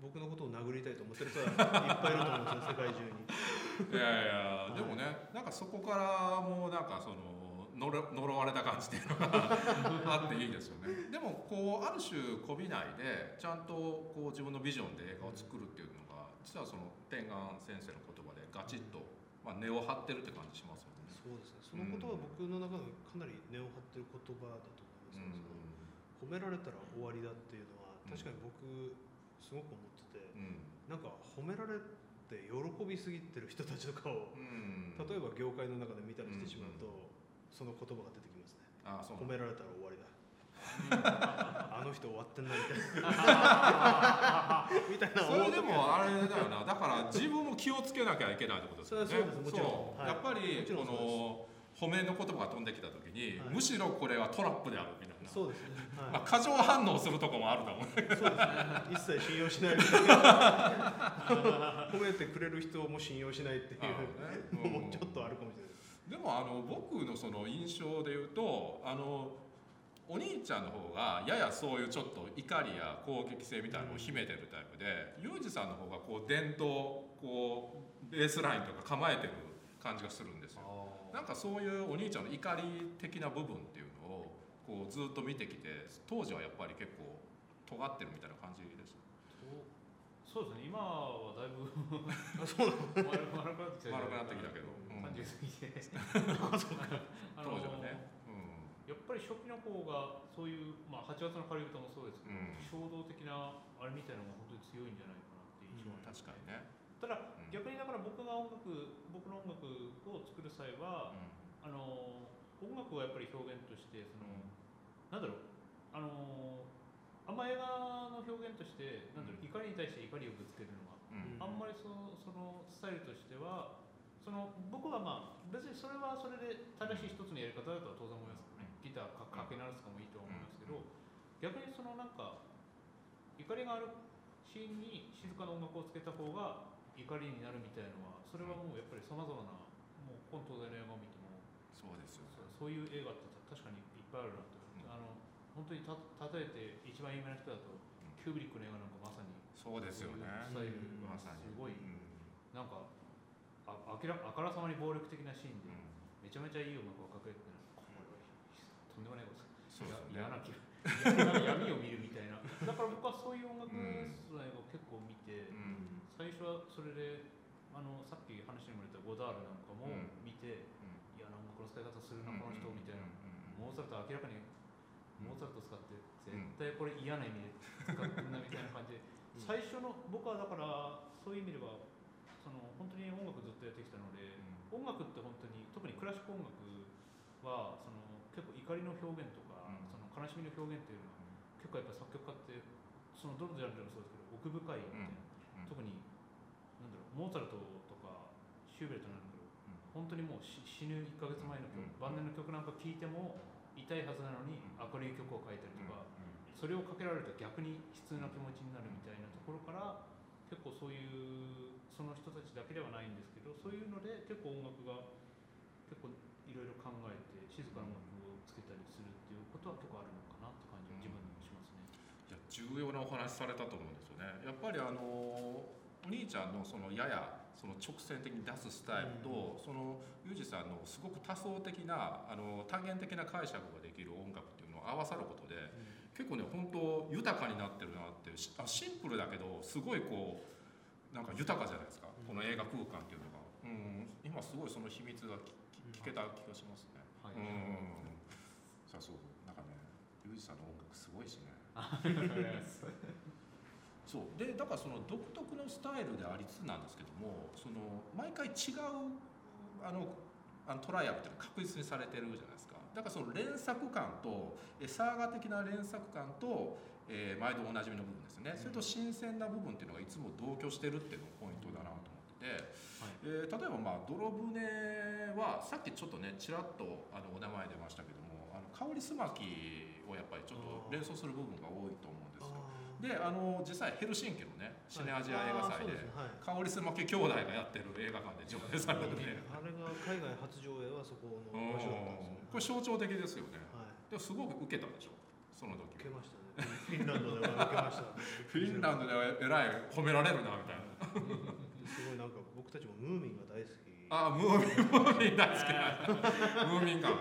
僕のことを殴りたいと思ってる人はいっぱいいると思うんですよ世界中に。いやいや、でもねなんかそこからもうなんかその呪呪われた感じっていうのが あっていいですよね。でもこうある種こびないでちゃんとこう自分のビジョンで映画を作るっていうのが実はその天眼先生の言葉でガチッと、まあ、根を張ってるって感じしますよね。そうですね。そのことは僕の中でかなり根を張ってる言葉だと思います、その褒められたら終わりだっていうのは確かに僕すごく思ってて、うん。うんなんか褒められて喜びすぎてる人たちとかをうん。例えば業界の中で見たりしてしまうと、その言葉が出てきますね。あそう褒められたら終わりだ。あの人終わってんなみたいな。みたいなそれでもあれだよな。だから自分も気をつけなきゃいけないってことですよね。そうですもちろん。やっぱりこの褒めの言葉が飛んできた時に、はい。むしろこれはトラップであるみたいな。そうですね、はい。まあ、過剰反応するとこもあると思う。そうですね。一切信用しない。褒めてくれる人も信用しないっていうのもちょっとあるかもしれないでもあの僕のその印象で言うとあのお兄ちゃんの方がややそういうちょっと怒りや攻撃性みたいなのを秘めてるタイプでユージさんの方がこう伝統こうベースラインとか構えてる感じがするんですよ。なんかそういうお兄ちゃんの怒り的な部分っていうのをこうずっと見てきて当時はやっぱり結構尖ってるみたいな感じです。そそうですね。今はだいぶ 丸くなってきたけど、うん30過ぎてあそうか。あ当時はね、うん。やっぱり初期の方がそういう、まあ、8月の狩人もそうですけど、うん。衝動的なあれみたいなのが本当に強いんじゃないかなっていう印象はあります確かにね、ただうん。逆にだから僕が音楽僕の音楽を作る際は、あの音楽をやっぱり表現としてその、なんだろう。あのあんま映画の表現としてなんだろう怒りに対して怒りをぶつけるのは、うんうん。あんまりそのそのスタイルとしてはその僕はまあ別にそれはそれで正しい一つのやり方だとは当然思いますけどね。ギターかかけ鳴らすかもいいとは思いますけど、逆にそのなんか怒りがあるシーンに静かな音楽をつけた方が怒りになるみたいなのはそれはもうやっぱりさまざまなもう本東大の映画を見てもそうですよ、そうそういう映画って確かにいっぱいあるなと、うん。あの本当にた例えて一番有名な人だと、キューブリックの映画なんかまさにそうですよね、スタイルがまさに、すごいうん。なんかああきらあからさまに暴力的なシーンでうん。めちゃめちゃいい音楽をかけてるこれはとんでもないことです。そうですよねや嫌な気分。闇を見るみたいな。だから僕はそういう音楽うん演出の映画を結構見て、うん。最初はそれであのさっき話にも出たゴダールなんかもうん。見て、うん。嫌な音楽の使い方するな、この人みたいな、うん。モーツァルト明らかにモーツァルト使って絶うん。対これ嫌な意味で使ってんなみたいな感じで、うん。最初の僕はだからそういう意味ではその本当に音楽ずっとやってきたので、音楽って本当に特にクラシック音楽はその結構怒りの表現とか、うん。その悲しみの表現っていうのは結構やっぱ作曲家ってそのどのジャンルでもそうですけど奥深いみたいな、うん。特になんだろうモーツァルトとかシューベルトなんだけど、本当にもうし死ぬ1ヶ月前の曲、うん。晩年の曲なんか聴いても痛いはずなのにうん。明るい曲を書いたりとか、それをかけられると逆に悲痛な気持ちになるみたいなところから結構そういうその人たちだけではないんですけどそういうので結構音楽が結構いろいろ考えて静かな音楽をつけたりするっていうことは結構あるのかなって感じは自分でもしますね。いや重要なお話されたと思うんですよね。やっぱりあのお兄ちゃんのそのややその直線的に出すスタイルと、そのユージさんのすごく多層的なあの多元的な解釈ができる音楽っていうのを合わさることで結構ね本当豊かになってるなってシンプルだけどすごいこうなんか豊かじゃないですか、うん。この映画空間っていうのが、うん、今すごいその秘密が聞けた気がしますね。はい。うん。さあそうなんかねユージさんの音楽すごいしね。そう。でだからその独特のスタイルでありつつなんですけどもその毎回違うあのあのトライアルっていうのが確実にされてるじゃないですか。だからその連作感とえサーガ的な連作感と、えー毎度おなじみの部分ですね、それと新鮮な部分っていうのがいつも同居してるっていうのがポイントだなと思ってて、えー例えばまあ泥船はさっきちょっとねちらっとあのお名前出ましたけどもあの香りすまきをやっぱりちょっと連想する部分が多いと思うんですよ。であの実際ヘルシンキのねシネアジア映画祭で香りすまき兄弟がやってる映画館で上映されててあれが海外初上映はそこの場所だったんで。すよこれ象徴的ですよねはいでもすごく受けたでしょその時受けましたねフィンランドでは受けました。フィンランドではえらい褒められるなみたいな。すごいなんか僕たちもムーミンが大好き。あムーミンムーミン大好きなムーミン感ね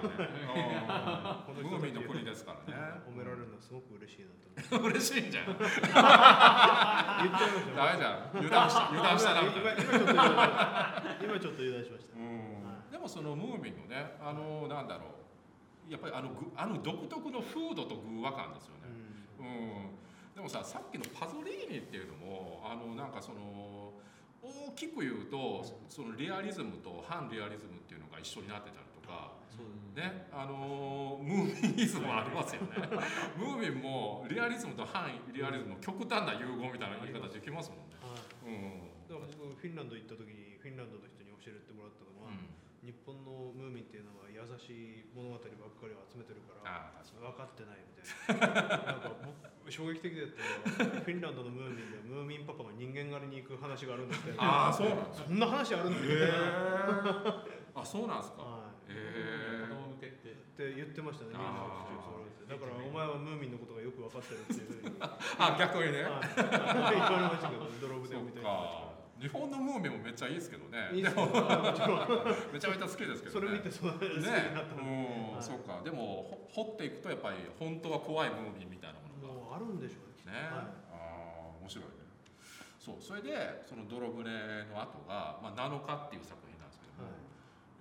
うんムーミンの国ですからね。褒められるのはすごく嬉しいなと思って。嬉しいんじゃん。言っちゃいました。ダメじゃん。油断し油断したなみたいな。今今ちょっと油断しました。でもそのムーミンのねあのなんだろう。やっぱりあのぐあの独特の風土と偶話感ですよね、うん。でもささっきのパゾリーニっていうのもあのなんかその大きく言うとそのリアリズムと反リアリズムっていうのが一緒になってたりとかね。あのムーミンイズムありますよね。ムーミンもリアリズムと反リアリズムの極端な融合みたいな言い方できますもんね。はい。うん。だから僕フィンランド行った時にフィンランドの人に教えてもらったのは、日本のムーミンっていうのは優しい物語ばっかりを集めてるから分かってないみたいな。なんか僕衝撃的だったのはフィンランドのムーミンでムーミンパパが人間狩りに行く話があるんですけどああそうなんですそんな話あるのみたいへな、えあそうなんですか。はい。へえ子供向けって。って言ってましたねだからお前はムーミンのことがよく分かってるっていうふうに。あ逆にね。はい。言われましたけど泥そっ船を見た人たちかか日本のムーミンもめっちゃいいですけどね。らいいめちゃめちゃ好きですけどそれね見てそうね。うん、はい。そうかでもほ掘っていくとやっぱり本当は怖いムーミンみたいなものが。あるんでしょうねね、はい。ああ面白いね。そう。それでその泥船の後が、まあ、7日っていう作品なんですけども、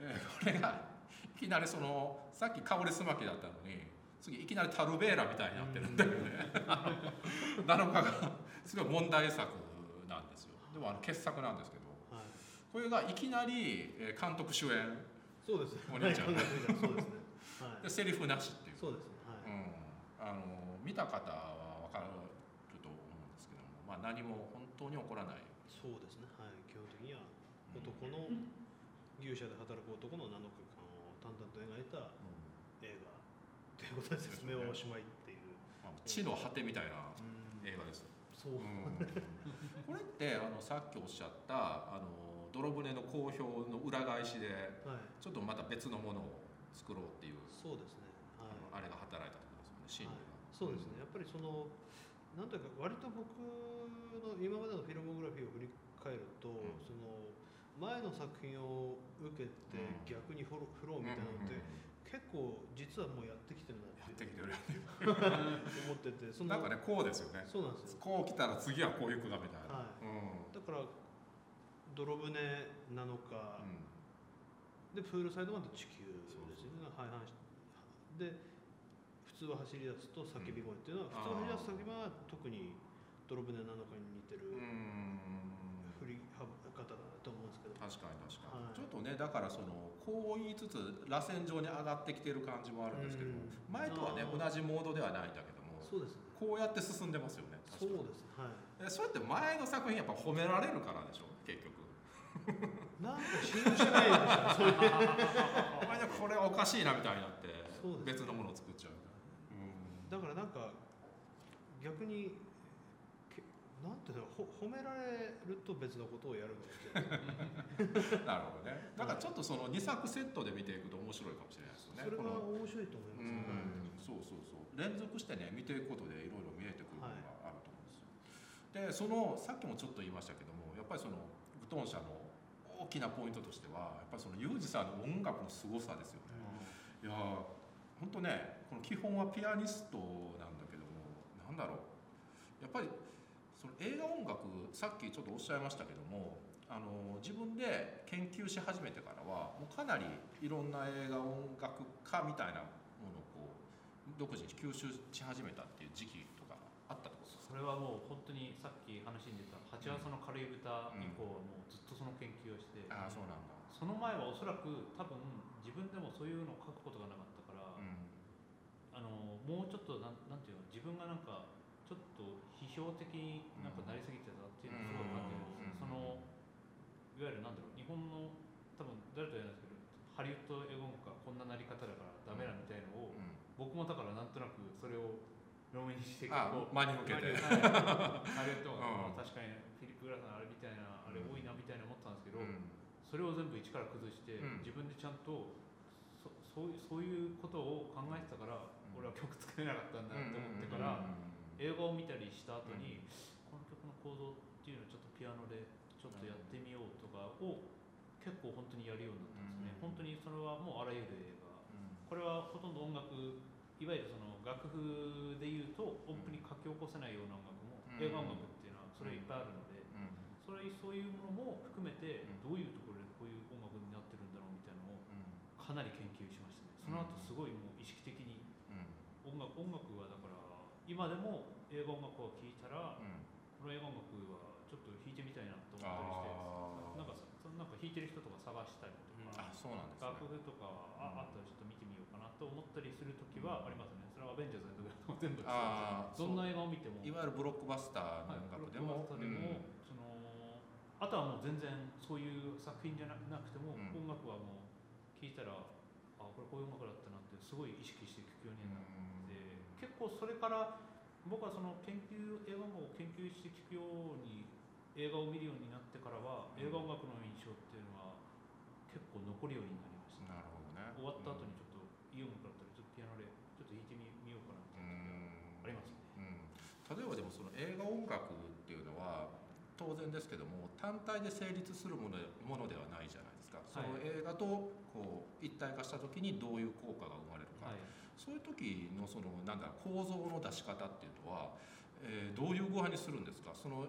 えーこれがいきなりそのさっき香りすまきだったのに次いきなりタルベーラみたいになってるんだよね。7日がすごい問題作でもあの傑作なんですけどはい。これがいきなりえー監督主演そうですお兄ちゃん。はい。そうですねはい。でセリフなしってい。うそうですねはい。うん、あの見た方は分かると思うんですけども、まあ、何も本当に起こらない、そうですねはい。基本的には男の牛舎で働く男の7日間を淡々と描い。た映画とい。うことで説明はおしまい。ってい。うまあ、地の果てみたい。なうん映画です、そううんこれってあのさっきおっしゃったあの泥船の好評の裏返しではい。ちょっとまた別のものを作ろうっていう、そうですね。はい。あれが働いたってことですよね心理が、そうですね、やっぱりその、なんというか、割と僕の今までのフィルモグラフィーを振り返ると、ん。その前の作品を受けてうん。逆にフォローフローみたいなのって、結構実はもうやってきてるなやっっててきてる 思ってて、そのなんかねこうですよね。そうなんですよ。こう来たら次はこういう句だみたいな、はい。うん。だから泥船なのか、でプールサイドまで地球ですよね。はいはい。で普通は走り出すと叫び声っていうのは、うん。普通は走り出す叫びは特に泥船なのかに似てる。と思うんですけど、確かに確かに、はいちょっとねだからそのこう言いつつ螺旋状に上がってきてる感じもあるんですけど前とはね同じモードではないんだけどもそうですね。こうやって進んでますよねそうです。はい。えそれって前の作品やっぱ褒められるからでしょ結局なんか信用してないでしょ。そういう。お前ねこれはおかしいなみたいになってそうです別のものを作っちゃうみたいだからなんか逆にけなんていう褒められると別のことをやるのって。な なるほどね。だからちょっとその2作セットで見ていくと面白いかもしれないですよねそれこの。が面白いと思いうんます。そうそうそう。連続してね見ていくことでいろいろ見えてくるものがあると思うんですよ、でそのさっきもちょっと言いましたけどもやっぱりそのグトン社の大きなポイントとしてはやっぱりそのユージさんの音楽の凄さですよね。いやー本当ねこの基本はピアニストなんだけどもなんだろう。やっぱりその映画音楽さっきちょっとおっしゃいましたけどもあの自分で研究し始めてからはもうかなりいろんな映画音楽家みたいなものをこう独自に吸収し始めたっていう時期とかあったってことですか？それはもう本当にさっき話に出た8月の軽い歌以降はもうずっとその研究をして、ああそうなんだ。その前はおそらく多分自分でもそういうのを書くことがなかったから、うん。あのもうちょっとなんなんていうの自分がなんかと批評的になんかなりすぎてたっていうのをすごい感じるんですよ、そのいわゆるなんだろう日本の多分誰と言うんですけどハリウッド英語がこんななり方だからダメだみたいのを、うん。僕もだからなんとなくそれを論にして結あ構真に受けて。ハリウッドうんが確かにフィリップ・グラさんあれみたいなあれ多いなみたいな思ったんですけど、うん。それを全部一から崩して、うん。自分でちゃんとそそういうそういうことを考えてたから、俺は曲作れなかったんだなって思ってから、映画を見たりした後に、この曲の構造っていうのをちょっとピアノでちょっとやってみようとかを結構本当にやるようになったんですね、うん。本当にそれはもうあらゆる映画。これはほとんど音楽いわゆるその楽譜でいうと音符に書き起こせないような音楽も、うん。映画音楽っていうのはそれいっぱいあるので、うん。それそういうものも含めてうん。どういうところでこういう音楽になってるんだろうみたいなのをかなり研究しましたね。その後すごいもう意識的に音楽音楽は今でも映画音楽を聴いたらこの映画音楽はちょっと弾いてみたいなと思ったりしてあなんかさそのなんか弾いてる人とか探したりとか、あそうなんですね。楽譜とかああったらちょっと見てみようかなと思ったりする時はありますね。それはアベンジャーズの時も全部どんな映画を見ても。いわゆるブロックバスターの音楽でも、そのあとはもう全然そういう作品じゃななくても、うん。音楽はもう聴いたらあこれこういう音楽だったなってすごい意識して聴くようになって、結構それから僕はその研究映画を研究して聴くように映画を見るようになってからは、うん映画音楽の印象っていうのは結構残るようになりました、なるほどね。終わった後にちょっといい音楽だったらちょっとピアノでちょっと弾いてみみようかなってうんありますね。うん。例えばでもその映画音楽っていうのは当然ですけども単体で成立するものものではないじゃないですか、その映画とこう一体化した時にどういう効果が生まれるか、はいそういう時のそのなんだ構造の出し方っていうのは、えーどういう具合にするんですか？その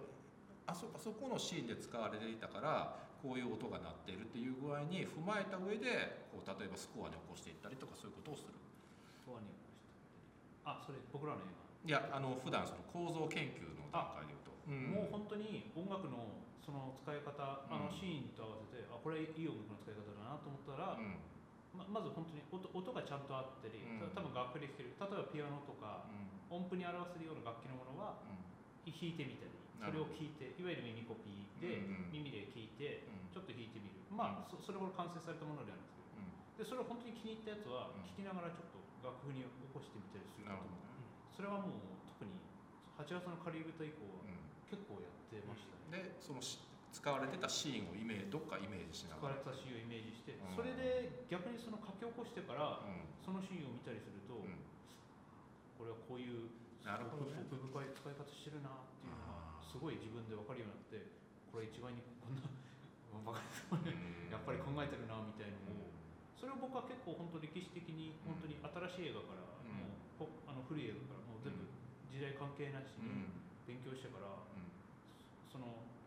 あそあそこのシーンで使われていたからこういう音が鳴っているっていう具合に踏まえた上でこう例えばスコアに起こしていったりとかそういうことをする。とはにあそれ僕らの映いやあの普段その構造研究の段階でいうと、画、もう本当に音楽のその使い方、あのうんシーンと合わせてあこれいい音楽の使い方だなと思ったら、うんままず本当に音音がちゃんとあったり、うん。た多分楽譜で弾ける例えばピアノとか音符に表せるような楽器のものは弾いてみたりそれを聞いていわゆる耳コピーで、うんうん。耳で聞いてうん。ちょっと弾いてみる。まあ、そそれほど完成されたものであるんですけど。でそれを本当に気に入ったやつは、うん。聞きながらちょっと楽譜に起こしてみたりするなるほこともどね、それはもう特に8月のカリブタ以降はうん。結構やってましたね、でそのし使われてたシーンをイメージどっかイメージしな使がら。われたシーンをイメージして、うん。それで逆にその書き起こしてからうん。そのシーンを見たりすると、うん。これはこういうなるほどね。奥深い使い方してるなっていうのあー。がすごい自分で分かるようになってこれ一概にこんな バカですね。やっぱり考えてるなみたいなのを。それを僕は結構本当歴史的に本当に新しい映画から、うん。もうほあの古い映画からもう全部時代関係なしにうん。勉強してから、うん。その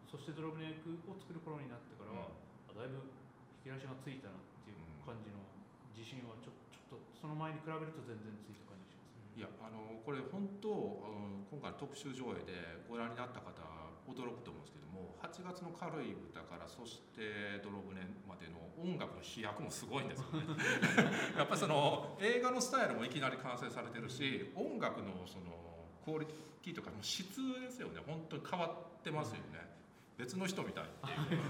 そしてドロブネ役を作る頃になってからは、あだいぶ引き出しがついたなっていう感じの自信はちょちょっとその前に比べると全然ついた感じしますいやあのこれ本当、うん今回の特集上映でご覧になった方驚くと思うんですけども8月の軽い歌からそして泥船までの音楽の飛躍もすごいんですよね。やっぱりその映画のスタイルもいきなり完成されてるし音楽のそのクオリティとかも質ですよね。本当に変わってますよね、別の人みたいっていう。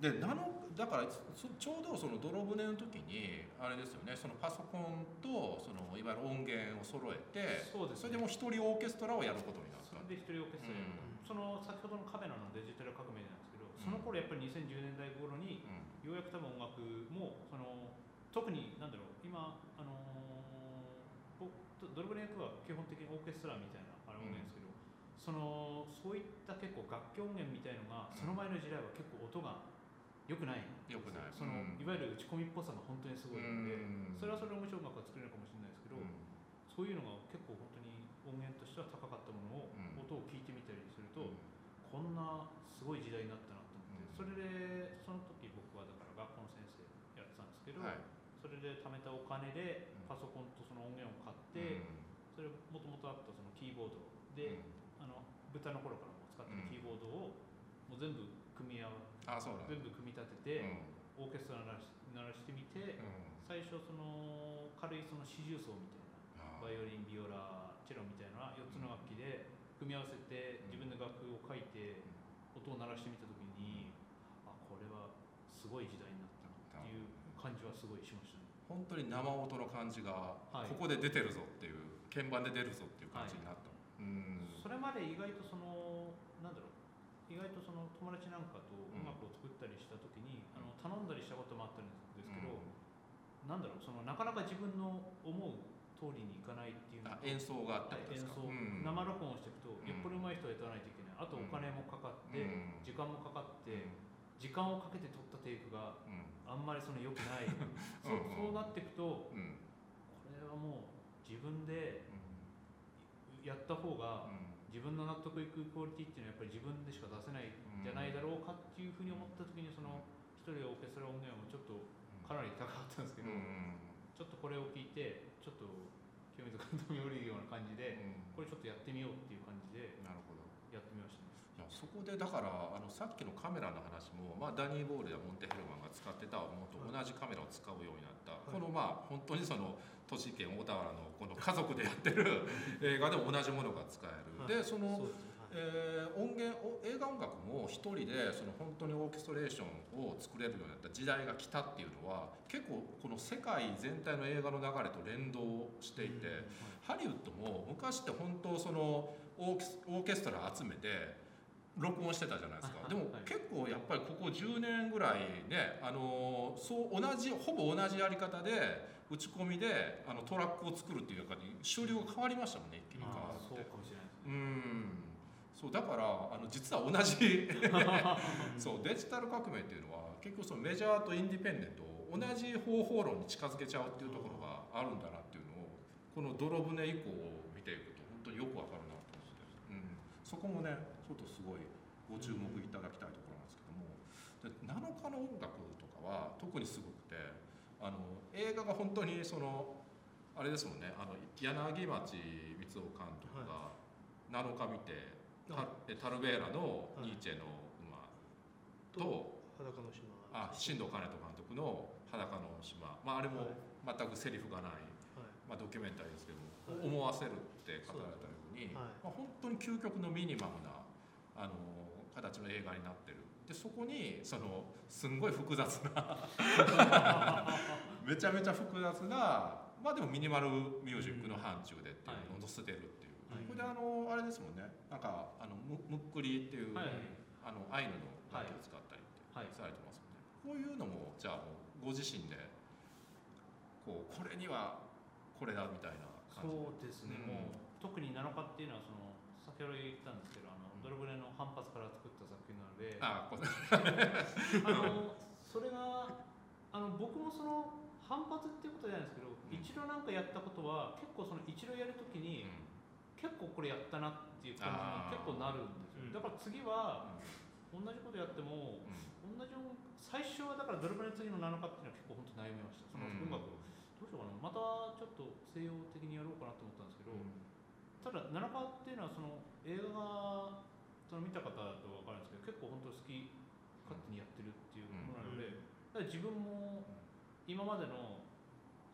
でなのだからそちょうどその泥船の時にあれですよねそのパソコンとそのいわゆる音源を揃えてそうですそれでもう一人オーケストラをやることになった。それで一人オーケストラやる。と、その先ほどのカメラのデジタル革命なんですけど、その頃やっぱり2010年代頃にうようやく多分音楽もその特になんだろう今あのーぼドルブレイクは基本的にオーケストラみたいなあれ音源ですけど、そのそういった結構楽器音源みたいのがその前の時代は結構音が良くない良くない。その、うん。いわゆる打ち込みっぽさが本当にすごいので、うん。それはそれで面白い音楽が作れるかもしれないですけど、ん。そういうのが結構本当に音源としては高かったものを、うん。音を聞いてみたりすると、こんなすごい時代になったなと思って、それでその時僕はだから学校の先生やってたんですけど、はい。それで貯めたお金でうんパソコンとその音源を買って、それもともとあったそのキーボードで、あの頃からも使ってるキーボードをもう全部組み合わあそう全部組み立てて、オーケストラ鳴らし鳴らしてみて、最初その軽いその四重奏みたいなバイオリンビオラチェロみたいな4つの楽器で組み合わせて自分で楽譜を書いて音を鳴らしてみた時にあこれはすごい時代になったなっていう感じはすごいしましたね。本当に生音の感じがはい。ここで出てるぞっていう鍵盤で出るぞっていう感じになった、うんそれまで意外とそのなんだろう意外とその友達なんかと音楽を作ったりした時に、あの頼んだりしたこともあったんですけど、なんだろうそのなかなか自分の思う通りにいかないっていうの演奏があったり演奏、生録音をしていくと、ん。よっぽど上手い人をやらないといけない。あとお金もかかって、うん。時間もかかって、時間をかけて撮ったテイクがうん。あんまりその良くない。そうんそうなっていくとうん。これはもう自分でやった方が自分の納得いくクオリティっていうのはやっぱり自分でしか出せないん。じゃないだろうかっていうふうに思った時にその一人オーケストラ音源もちょっとかなり高かったんですけど、ちょっとこれを聞いてちょっと清水監督に降りるような感じでこれちょっとやってみようっていう感じでやってみましたそこでだからあのさっきのカメラの話も、まあ、ダニー・ボールやモンテ・ヘルマンが使ってたものと同じカメラを使うようになった、はい。このまあ本当にその栃木県大田原のこの家族でやってる映画でも同じものが使える、はい。でそのそえー音源お映画音楽も一人でその本当にオーケストレーションを作れるようになった時代が来たっていうのは結構この世界全体の映画の流れと連動していて、ハリウッドも昔って本当そのオーケスオーケストラ集めて録音してたじゃないですか。はいでもはい。結構やっぱりここ10年ぐらいねあのそう同じほぼ同じやり方で打ち込みであのトラックを作るっていうかに終了が変わりましたもんね一気に変わあーそうってかもしれないですうね。ん。そうだからあの実は同じ。そうデジタル革命っていうのは結局そのメジャーとインディペンデントを同じ方法論に近づけちゃうっていうところがあるんだなっていうのをこの泥船以降を見ていくと本当によくわかるなと思って、うん、そこもねちょっとすごいご注目いただきたいところなんですけども。で7日の音楽とかは特にすごくてあの映画が本当にそのあれですもんねあの柳町光雄監督が7日見て、タえタルベーラのニーチェの馬と、裸の島。あ新藤兼人監督の「裸の島」まあ、あれも全くセリフがない、はい。まあ、ドキュメンタリーですけども、はい。思わせるって語られたように、はい。まあ、本当に究極のミニマムなあの形の映画になってる。でそこにそのすんごい複雑な めちゃめちゃ複雑なまあでもミニマルミュージックの範疇でっていうのを載せてるっていう、はい。これであのあれですもんね。なんかあのむむっくりっていう、はい。あのアイヌの楽器を使ったりってはい。されてますよね、こういうのもじゃあご自身でこうこれにはこれだみたいな感じ？そうですね、うん。もう特に7日っていうのはその先ほど言ったんですけどドルブレの反発から作った作品なので。あ のそれがあの僕もその反発っていうことじゃないですけど、ん。一度なんかやったことは結構その一度やるときに、結構これやったなっていう感じに結構なるんですよ、うん。だから次は同じことやってもうん。同じ音最初はだからドルブレの次の7日っていうのは結構本当悩みました。そのうん。音楽、どうしようかな。またちょっと西洋的にやろうかなと思ったんですけど、ただ7日っていうのはその映画がその見た方だと分かるんですけど結構本当好き勝手にやってるっていうものなので、だから自分も今までの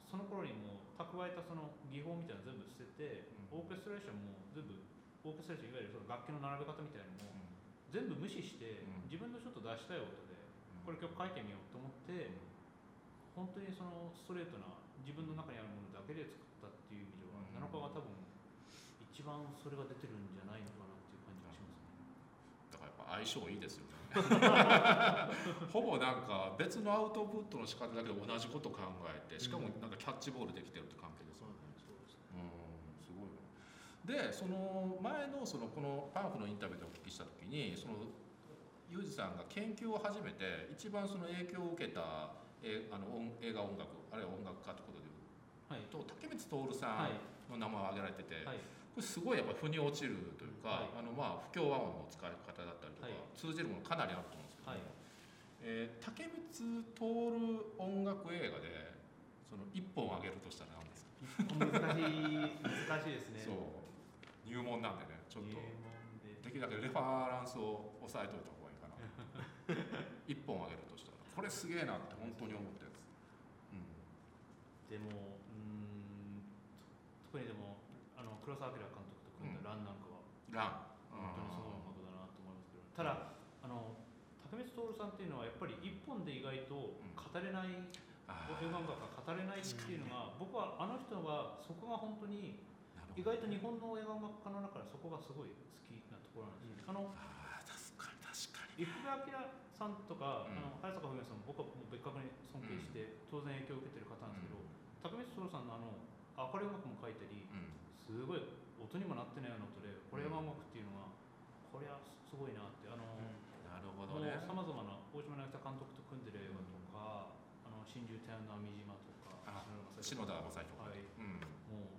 その頃にも蓄えたその技法みたいなの全部捨てて、うん。オーケストレーションも全部オーケストレーションいわゆるその楽器の並べ方みたいなのも全部無視して、うん。自分のちょっと出したい音でこれ曲書いてみようと思って本当にそのストレートな自分の中にあるものだけで作ったっていう意味では、うん。7日は多分一番それが出てるんじゃないのか相性いいですよね。ほぼなんか別のアウトプットの仕方だけど同じこと考えてしかもなんかキャッチボールできてるって関係ですよね。そうんすごいなでその前のそのこのパンフのインタビューでお聞きした時にそのユージさんが研究を始めて一番その影響を受けたえあの音映画音楽あるいは音楽家ということではい。と竹光徹さはいんの名前を挙げられてて、はい。これすごいやっぱ腑に落ちるというか、はい。あのまあ不協和音の使い方だっ通じるものかなりあると思うんですけども、はい。えー竹光徹音楽映画でその一本挙げるとしたら何ですか、難しい難しいですね。そう。入門なんでねちょっと。で。できるだけレファランスを押さえといた方がいいかな。一本挙げるとしたら。これすげえなって本当に思ったやつ、うん。でもうーん特にでもあの黒澤明監督と組んだ「ラン」なんかは。ラン。本当にすごい音ただあの竹光徹さんっていうのはやっぱり一本で意外と語れないあ映画音楽が語れないっていうのが僕はあの人がそこが本当に意外と日本の映画音楽家の中でそこがすごい好きなところなんですよ、あのあー確かに確かに。明さんとか、うん。あの早坂文明さんも僕はもう別格に尊敬して、当然影響を受けてる方なんですけど、竹光徹さんのあの明るい音楽も書いたりうん。すごい音にもなってないような音でこれ映画音楽っていうのがこれはすごいなってあの、なるほどね。さまざまな大島渚監督と組んでる映画とか「あの真珠天の網島」とかあ篠田正彦。はい。うん。も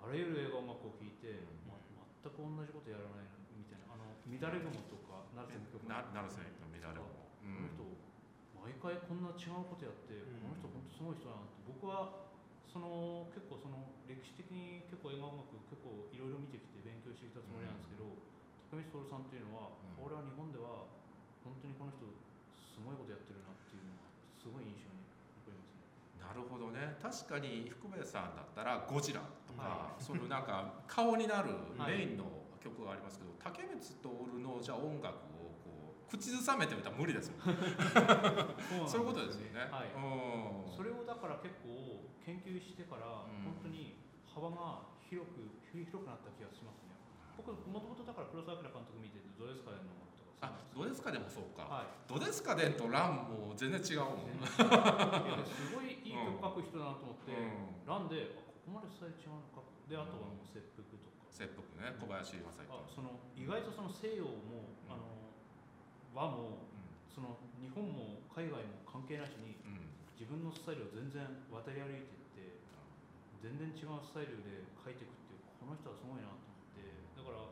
うあらゆる映画音楽を聴いて、うん。ま、全く同じことやらないみたいな。あの「乱れ雲」とか「成瀬の曲」ななるせんの乱れも、この人毎回こんな違うことやって、うん。この人本当すごい人だなって。僕はその結構その歴史的に結構映画音楽結構いろいろ見てきて勉強してきたつもりなんですけど、高見徹さんっていうのは、うん。これは日本では本当にこの人すごいことやってるなっていうのがすごい印象に残りますね。なるほどね。確かに福部さんだったら「ゴジラ」とか、はそのなんか顔になるはいメインの曲がありますけど、竹光徹のじゃあ音楽をこう口ずさめて歌は無理ですもん ね。そういうことですよね。はい。うん。それをだから結構研究してからうん。本当に幅が広く広くなった気がしますね。僕もともとだから黒澤明監督見ててどうですかねのとかあドデスカでもそうか、はい。ドデスカデンとランも全然違うもん、すごいいい曲書く人だなと思って、うん。ランであここまでスタイル違うのかであとはもう切腹とか、切腹ね小林正あ彦その意外とその西洋も、うん。あの和もその日本も海外も関係なしにうん、うん自分のスタイルを全然渡り歩いてって全然違うスタイルで書いていくっていうこの人はすごいなとから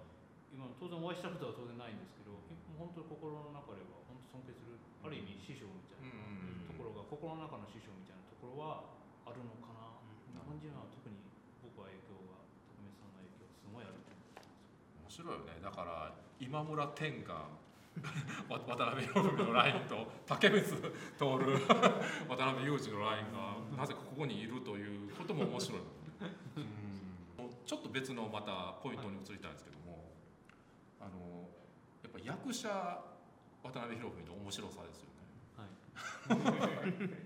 意今当然お会いしたことは当然ないんですけど本当に心の中では本当尊敬するある意味師匠みたいなところが心の中の師匠みたいなところはあるのかな、日本人は特に僕は影響が高見さんの影響すごいあると思面白いよね。だから今村天が わ渡辺裕美のラインと竹光徹渡辺裕二のラインがなぜかここにいるということも面白い。うんちょっと別のまたポイントに移りたいんですけども、あのやっぱ役者渡辺裕美の面白さですよね。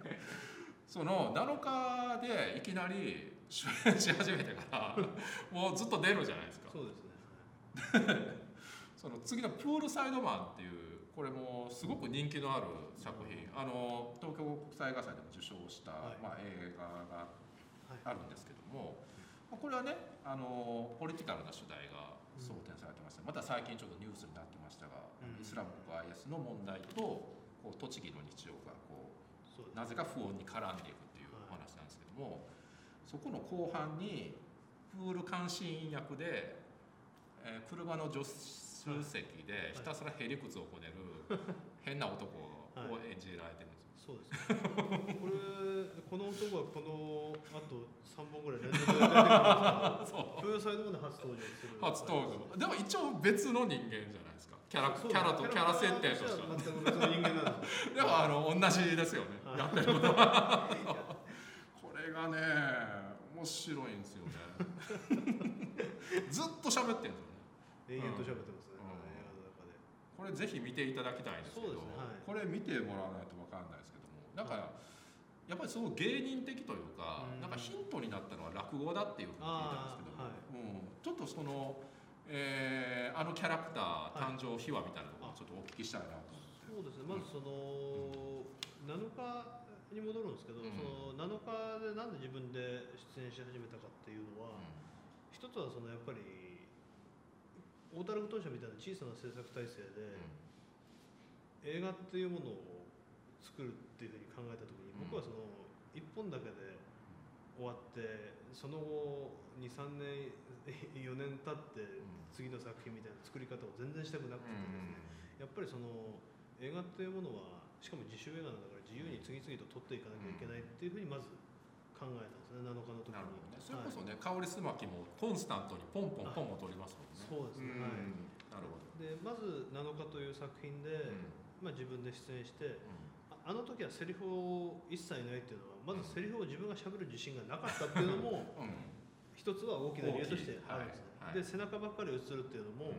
その7日でいきなり主演し始めてからもうずっと出るじゃないですか。そうですね。その次の「プールサイドマン」っていうこれもすごく人気のある作品。あの東京国際映画祭でも受賞した、はい。まあ、映画がはいあるんですけども、まあこれはねあのポリティカルな主題が争点されてました、また最近ちょっとニュースになってましたが、うん。イスラム国 IS の問題とこう栃木の日常がこうなぜか不穏に絡んでいくっていうお話なんですけども、そこの後半にプール監視員役で、えー車の助手席でひたすらへりくつをこねる変な男を演じられてるんですよ。そうですね。これこの男はこのあと3本ぐらい連続で出てくる初登場する初登場でも一応別の人間じゃないですか。キャラキャラとキャラ設定としては。全く別の人間なんですでもあの同じですよね。はい。やってることは。これがね面白い んですよね。ずっと喋ってるんですよね。と喋ってますね、うん。これぜひ見ていただきたいんですけど。ね。はい。これ見てもらわないと分かんないですけど。もだからやっぱりその芸人的というか、うん。なんかヒントになったのは落語だっていうふうに聞いたんですけども、はい。うん、ちょっとその、えーあのキャラクターはい誕生秘話みたいなところをちょっとお聞きしたいなと思って。そうですね。まずその7日に戻るんですけど、うん。その7日でなんで自分で出演し始めたかっていうのは、一つはそのやっぱり大田区当社みたいな小さな制作体制で、映画っていうものを作るっていうふうに考えた時に、うん。僕はその1本だけで終わってその後23年4年経って次の作品みたいな作り方を全然したくなくてですね、やっぱりその映画っていうものはしかも自主映画なんだから自由に次々と撮っていかなきゃいけないっていうふうにまず考えたんですね7日の時に。ね。それこそはいね、香りすまきもコンスタントにポンポンポンも取りますもんね。そうですね、うん。はいなるほど。でまず7日という作品で、まあ、自分で出演してああの時はセリフを一切ないっていうのはまずセリフを自分がしゃべる自信がなかったっていうのも一つは大きな理由としてあるんですね、はい。はい。で背中ばっかり映るっていうのも、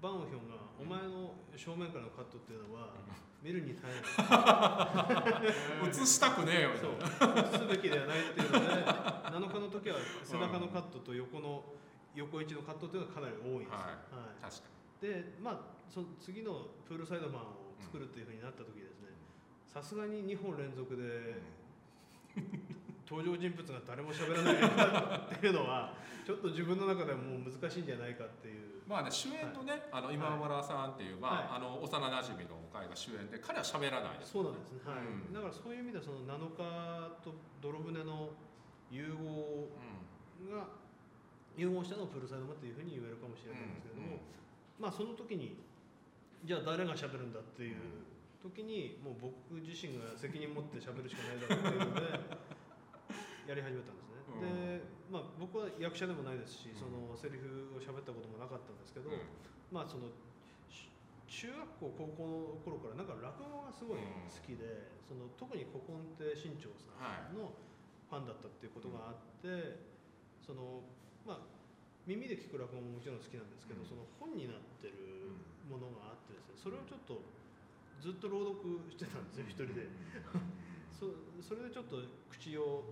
バンウヒョンが「お前の正面からのカットっていうのは見るに耐えない」映したくねえよ。そいう。な。映すべきではないっていうので7日の時は背中のカットと横の横位置のカットっていうのがかなり多いんです。よ、はい。はい。確かでまあその次のプールサイドマンを作るっていうふうになった時でさすがに2本連続で登場人物が誰も喋らないっていうのはちょっと自分の中ではもう難しいんじゃないかっていう。に。まあね、主演とね、あの今村さんっていう、まあ、あの幼馴染の会が主演で、彼は喋らないです。そうなんですね、はい。うん。だからそういう意味ではその7日と泥船の融合うが融合したのをプールサイドマンっていうふうに言えるかもしれないんですけれども、まあその時にじゃあ誰が喋るんだっていう時にもう僕自身が責任持って喋るしかないだろうっていうので やり始めたんですね、でまあ僕は役者でもないですしそのセリフを喋ったこともなかったんですけど、うん。まあそのし中学校高校の頃からなんか落語がすごい好きで、その特に古今亭新潮さんのファンだったっていうことがあって、そのまあ耳で聞く落語ももちろん好きなんですけど、うん。その本になってるものがあってですねそれをちょっとずっと朗読してたんですよ一人で。そそれでちょっと口を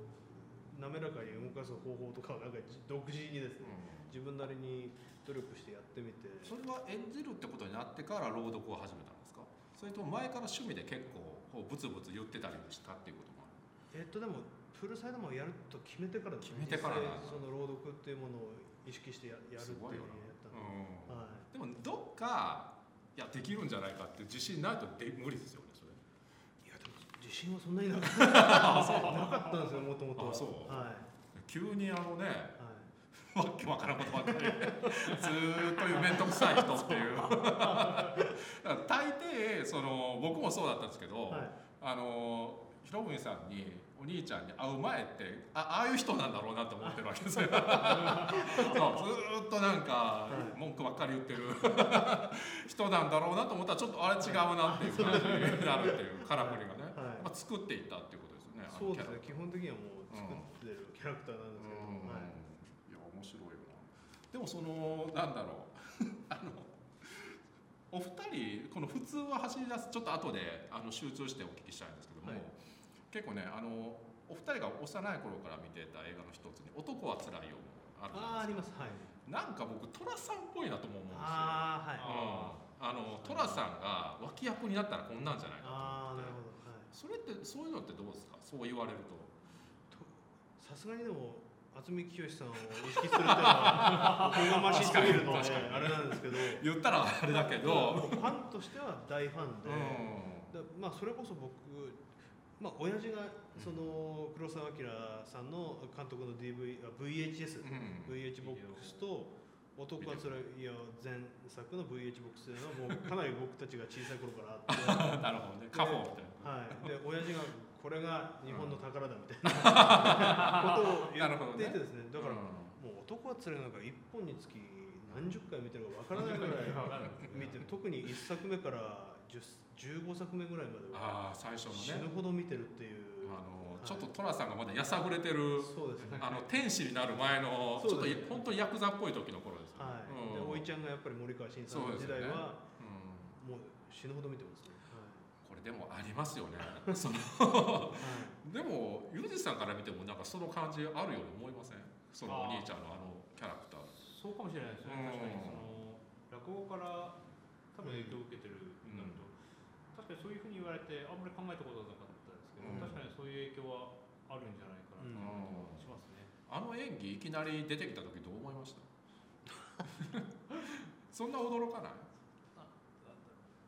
滑らかに動かす方法とかをなんかじ独自にですね自分なりに努力してやってみて。それは演じるってことになってから朗読を始めたんですか？それとも前から趣味で結構こうブツブツ言ってたりしたっていうこともあるえっとでもプールサイドマンをやると決めてからですね決めてからその朗読っていうものを意識してややるっていうふうにやったのうんはい。でもどっかいやできるんじゃないかって自信ないとで無理ですよねそれ。いやでも自信はそんなになかった。なかったんですよもともとあそう。はい。急にあのねはい。わ けわからんことばっかり。ずーっと面倒くさい人っていう。大抵その僕もそうだったんですけど、はい。あのひろぶみさんにお兄ちゃんに会う前ってあああいう人なんだろうなと思ってるわけですよ。そうずーっとなんかはい。文句ばっかり言ってる。人なんだろうなと思ったらちょっとあれ違うなっていう感じになるっていうカラフルがね、はい。まあ、作っていったっていうことですよねそうですね基本的にはもう作ってるキャラクターなんですけど、うん。はい。いや面白いよなでもそのなんだろう。あのお二人この普通は走り出すちょっと後であの集中してお聞きしたいんですけども、はい結構ねあのお二人が幼い頃から見てた映画の一つに「男はつらいよ」もあるじゃあああないですか。ります。はい。なんか僕寅さんっぽいなとも思うんですよ。ああはい。うん、あの寅さんが脇役になったらこんなんじゃないかああなるほど。はい。それってそういうのってどうですか？そう言われると。さすがにでも渥美清さんを意識するっていうのは おこがましすぎるので確かに。あれなんですけど。言ったらあれだけど、ファンとしては大ファンで、うん。でまあそれこそ僕まあ親父がその黒澤明さんの監督の DV あ VHS、うん VH ボックスと男はつらいよ前作の VH ボックスというのはもう かなり僕たちが小さい頃からあって。なるほどね。家宝みたいな。はい、で親父がこれが日本の宝だみたいなことを言っていてですね。だからうん。もう男はつらいなんか一本につき何十回見てるかわからないぐらい 見てる。特に1作目から10 15作目ぐらいまではああ最初死のね。ぬほど見てるっていう。あのはい。ちょっと寅さんがまだやさぐれてるそうですね。あの天使になる前のちょっとそうです本当にヤクザっぽい時の頃ですよね。はい、でうん。おいちゃんがやっぱり森川新さんの時代は、うん。もう死ぬほど見てますね。これでもありますよね。そのはい、でもユージさんから見てもなんかその感じあるように思いません？そのお兄ちゃんのあのキャラクター。そうかもしれないですね、うん確かにその落語から多分影響を受けてるんだと、確かにそういうふうに言われてあんまり考えたことなかったですけど、うん。確かにそういう影響はあるんじゃないかなとしますね。あの演技いきなり出てきた時どう思いました？そんな驚かない？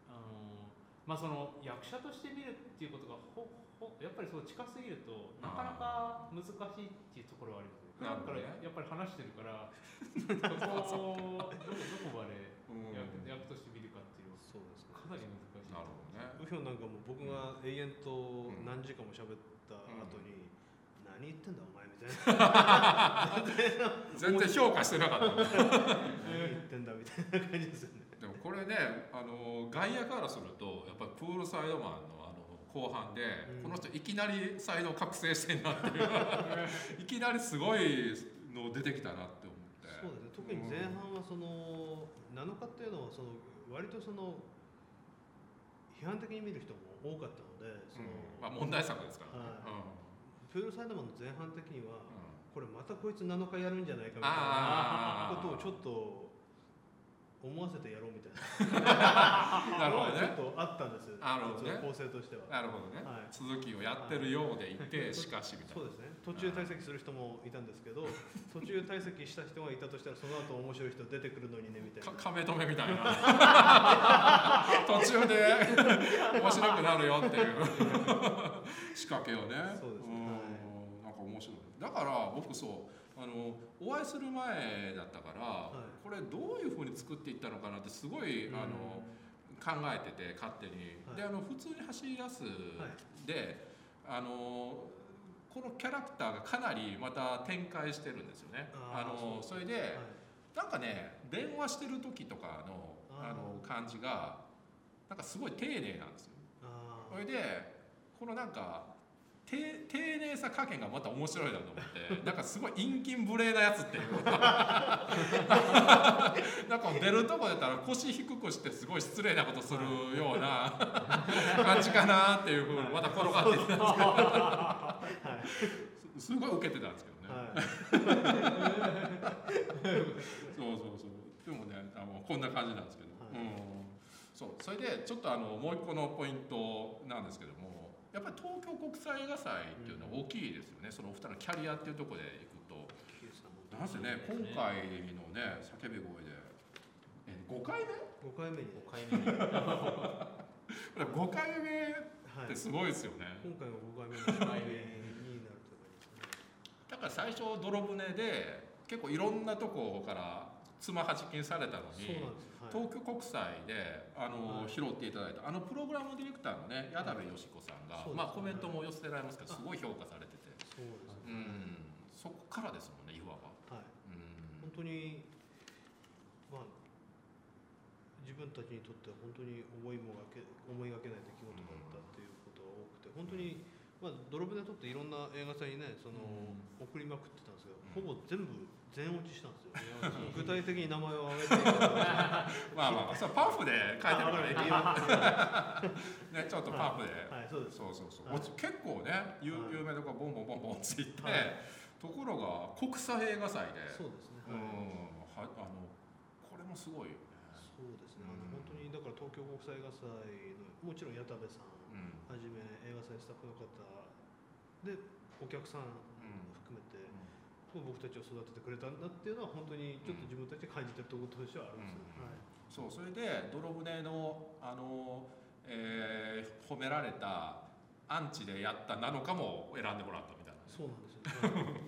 あのまあその役者として見るっていうことがほほやっぱりそう近すぎるとなかなか難しいっていうところはありますね。普段からやっぱり話してるから、そこをどこどこまでうん。役役として見るかっていうのはそうですね。かなり難しい。なるほどね。右表なんかもう僕が永遠と何時間も喋った後に、何言ってんだお前みたいな。全然評価してなかった。何言ってんだみたいな感じですよね。でもこれねあの外野からするとやっぱりプールサイドマンのあの後半で、うん。この人いきなりサイド覚醒してんなっていう。いきなりすごいの出てきたなって思って。そうですね。特に前半はその7日っていうのはその割とその批判的に見る人も多かったのでその、うん。まあ、問題作ですからね、はい。うん。プールサイドマンの前半的にはうこれまたこいつ7日やるんじゃないかみたいなことをちょっと思わせてやろうみたいん、な。なるほどちょねっとあったんです。なるほどね。構成としては。なるほどね、はい。続きをやってるようでいて、しかしみたいな。そうですね。途中退席する人もいたんですけど途中退席した人がいたとしたらその後面白い人出てくるのにねみたいな。か亀止めみたいな。途中で面白くなるよっていう。仕掛けをね。そうですね。んはい。なんか面白い。だから僕そうあのお会いする前だったから、はい。これどういうふうに作っていったのかなってすごい、あの考えてて勝手に、はい。であの普通に走り出すはい。で、あのこのキャラクターがかなりまた展開してるんですよね。あのそれで、はい。なんかね電話してる時とかのあの感じがなんかすごい丁寧なんですよ。あそれでこのなんか丁丁寧さ加減がまた面白いなと思って なんかすごい陰菌無礼なやつっていうか なんか出るとこだったら腰低くしてすごい失礼なことするような 感じかなっていうふうにまた転がっていったんですけどはいすすごい受けてたんですけどね。はいそうそうそう。でもね、あのこんな感じなんですけど。はいうん。そう、それでちょっとあのもう一個のポイントなんですけども、やっぱり東京国際映画祭っていうのは大きいですよね。そのお二人のキャリアっていうところでいくと、なんせね、今回のね、叫び声で。え、5回目？5回目に5回目にこれ5回目はいってすごいですよね。今回が5回目の回になると思いますねだから最初泥船で結構いろんなとこからつまはじきにされたのにはい。東京国際であの、はい。拾っていただいた。あのプログラムディレクターのね矢田部よし子さんが、そうですまあ、コメントも寄せてられますけどすごい評価されてて、そうですね、うん、そこからですもんねいわば。はい。うん。本当にまあ自分たちにとっては本当に思いもがけ思いがけない出来事だったっていうことが多くて本当にまあ泥船とっていろんな映画祭にねその、送りまくってたんですけど、ほぼ全部全落ちしたんですよ。具体的に名前を挙げて まあまあそれパンフで書いてるからねあ ねちょっとパンフで、はいそうです。そうそうそう、結構ね有はい有名どころボンボンボンボン落ちていって、はいところが国際映画祭でそうですね。うんはあのこれもすごいよね。そうですね。あのうん本当にだから東京国際映画祭のもちろん矢田部さんうんはじめ映画祭スタッフの方でお客さん。僕たちを育ててくれたんだっていうのは本当にちょっと自分たちで感じてるところとしてはあるんですよ、うん。はい。そうそれで泥船のあの、えー褒められたアンチでやったなのかも選んでもらったみたいな。ね、そうなんですよ、はい。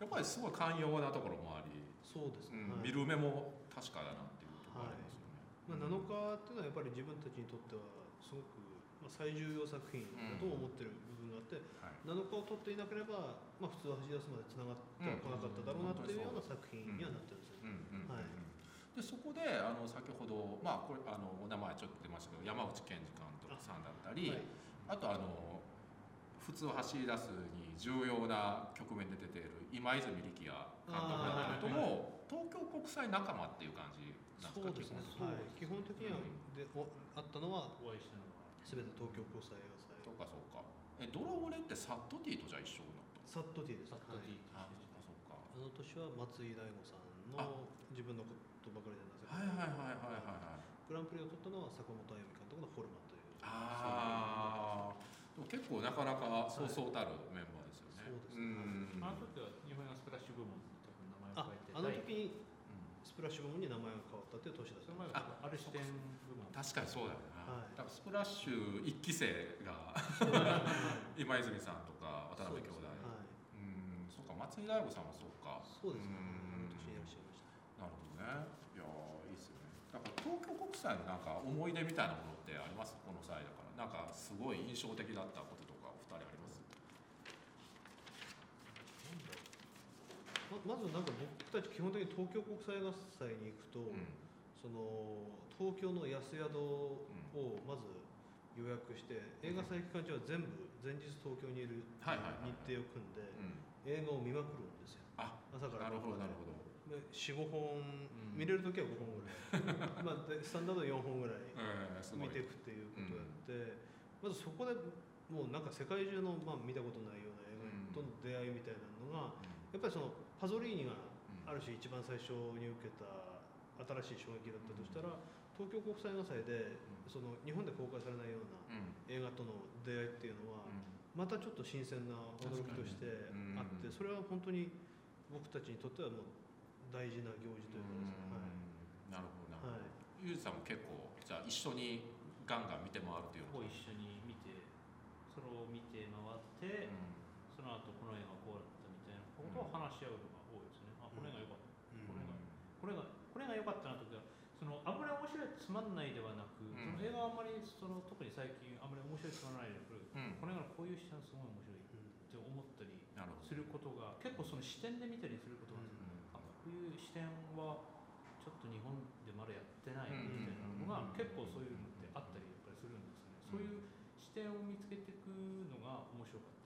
やっぱりすごい寛容なところもあり、そうですね、はい。うん見る目も確かだなっていうところありますよね。まあ、7日っていうのはやっぱり自分たちにとってはすごく、まあ、最重要作品だと思ってる部分があって、はい。7日を取っていなければ、まあ、普通は橋出すまでつながってはこなかっただろうなっていうような作品にはなってるんですよ。ね。うんうんうんはい。でそこであの先ほど、まあ、これあのお名前ちょっと出ましたけど山内健二監督さんだったりはい。あとあの普通走り出すに重要な局面で出ている今泉力也監督だったりとも東京国際仲間っていう感じなんですか？そうですね、基本はい、基本的にはでおあったのはお会いしたのは全て東京国際映画祭そうかそうか。えドロボレってサットティとじゃあ一緒になったサットティです。サットはい。あそうかあの年は松井大悟さんあの自分のことばかりじゃなくて、はいはいはいはいはいはいグランプリを取ったのは坂本歩美監督のフォルマンという。ああでも結構なかなかそうそうたるメンバーですよね、そうですね。ん。あの時は日本のスプラッシュ部門に多分名前あを変えてあの時にうんスプラッシュ部門に名前が変わったっていう年だったその前はある視点部門確かにそうだよな、はいだからスプラッシュ一期生が今泉さんとか渡辺兄弟。はい。うんそうか松井大悟さんもそうか。そうですね。年にいらっしゃいました。なるほどね。いやーいいっすよねだから東京国際のなんか思い出みたいなものってあります？この際だから。なんかすごい印象的だったこととかお二人あります？ままずなんか僕たち基本的に東京国際映画祭に行くと、うん。その東京の安宿をまず予約して、映画祭期間中は全部前日東京にいる日程を組んで、うん。映画を見まくるんですよ。あ朝からなるほどなるほほどど45本、ん。見れる時は5本ぐらい。まあでスタンダード4本ぐらい見ていくっていうことをやって、まずそこでもうなんか世界中の、まあ、見たことないような映画との出会いみたいなのが、やっぱりそのパゾリーニがある種一番最初に受けた新しい衝撃だったとしたら、東京国際映画祭でその日本で公開されないようなうん。映画との出会いっていうのは、またちょっと新鮮な驚きとしてあって、それは本当に僕たちにとってはもう大事な行事というかですね、なるほどなるほど、はい。ゆうじさんも結構じゃあ一緒にガンガン見て回るというを一緒に見てそれを見て回って、その後この映画こうだったみたいなことを話し合うのが多いですね。あこの映画良かった。うん。これがこれがこれが良かったなとかそのあんまり面白いつまんないではなく、ん。その映画はあんまりその特に最近あんまり面白いつまらないでくる、うん。この映画のこういう視点すごい面白いって思ったりすることが結構その視点で見たりすることがあるこういう視点はちょっと日本でまだやってないみたいなのがうん。結構そういうのってあったりやっぱりするんですね。そういう視点を見つけていくのが面白かっ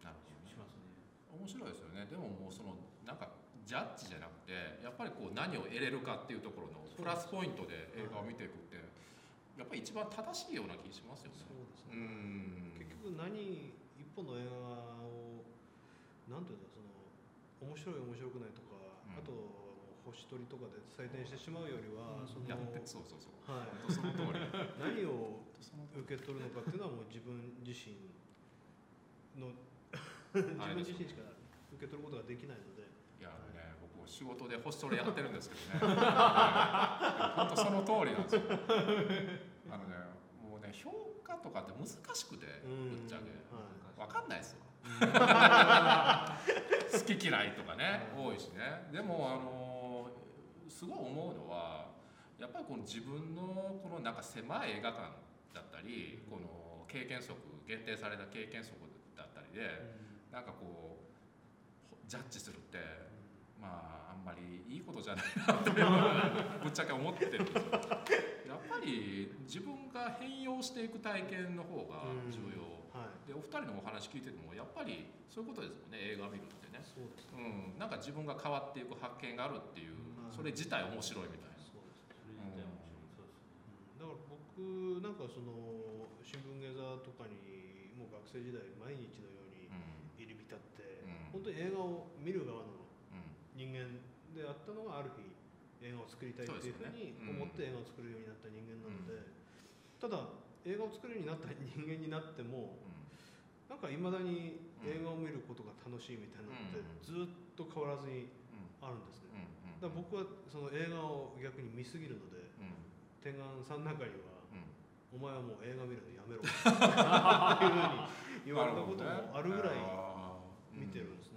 たりしますね。面白いですよねでももうそのなん。かジャッジじゃなくてやっぱりこう何を得れるかっていうところのプラスポイントで映画を見ていくってやっぱり一番正しいような気がしますよね。そうですうね、ん。結局何一本の映画をなんていうんだその面白い面白くないとか、うん。あと星取りとかで採点してしまうよりは、うん。そのそうそうそうはい、本当その通り。何を受け取るのかっていうのはもう自分自身の 自分自身しか受け取ることができないので、仕事で星それやってるんですけどね。本当その通りなんですよ。あのねもうね評価とかって難しくてぶっちゃけ。はい。わかんないですよ好 好き嫌いとかねはい。多いしね。でもあのすごい思うのはやっぱりこの自分のこのなんか狭い映画館だったりこの経験則限定された経験則だったりでなんかこうジャッジするっていいことじゃないなって ぶっちゃけ思ってるんですよやっぱり自分が変容していく体験の方が重要、はい。でお二人のお話聞いててもやっぱりそういうことですもんね映画見るってね。そうですうん。なんか自分が変わっていく発見があるっていううんそれ自体面白いみたいな。そうですそれ自体面白いそうですだから僕なんかその新聞芸座とかにもう学生時代毎日のようにうん。入り浸って、うん。本当に映画を見る側のうん。人間であったのがある日映画を作りたいっていうふうに思って映画を作るようになった人間なので、ただ映画を作るようになった人間になってもなんかいまだに映画を見ることが楽しいみたいなのってうんずっと変わらずにうん。あるんですね。うんだから僕はその映画を逆に見すぎるのでうん。天眼さんの中にはうん。お前はもう映画見るのやめろっていうふうに 言われたこともあるぐらい見てるんですね。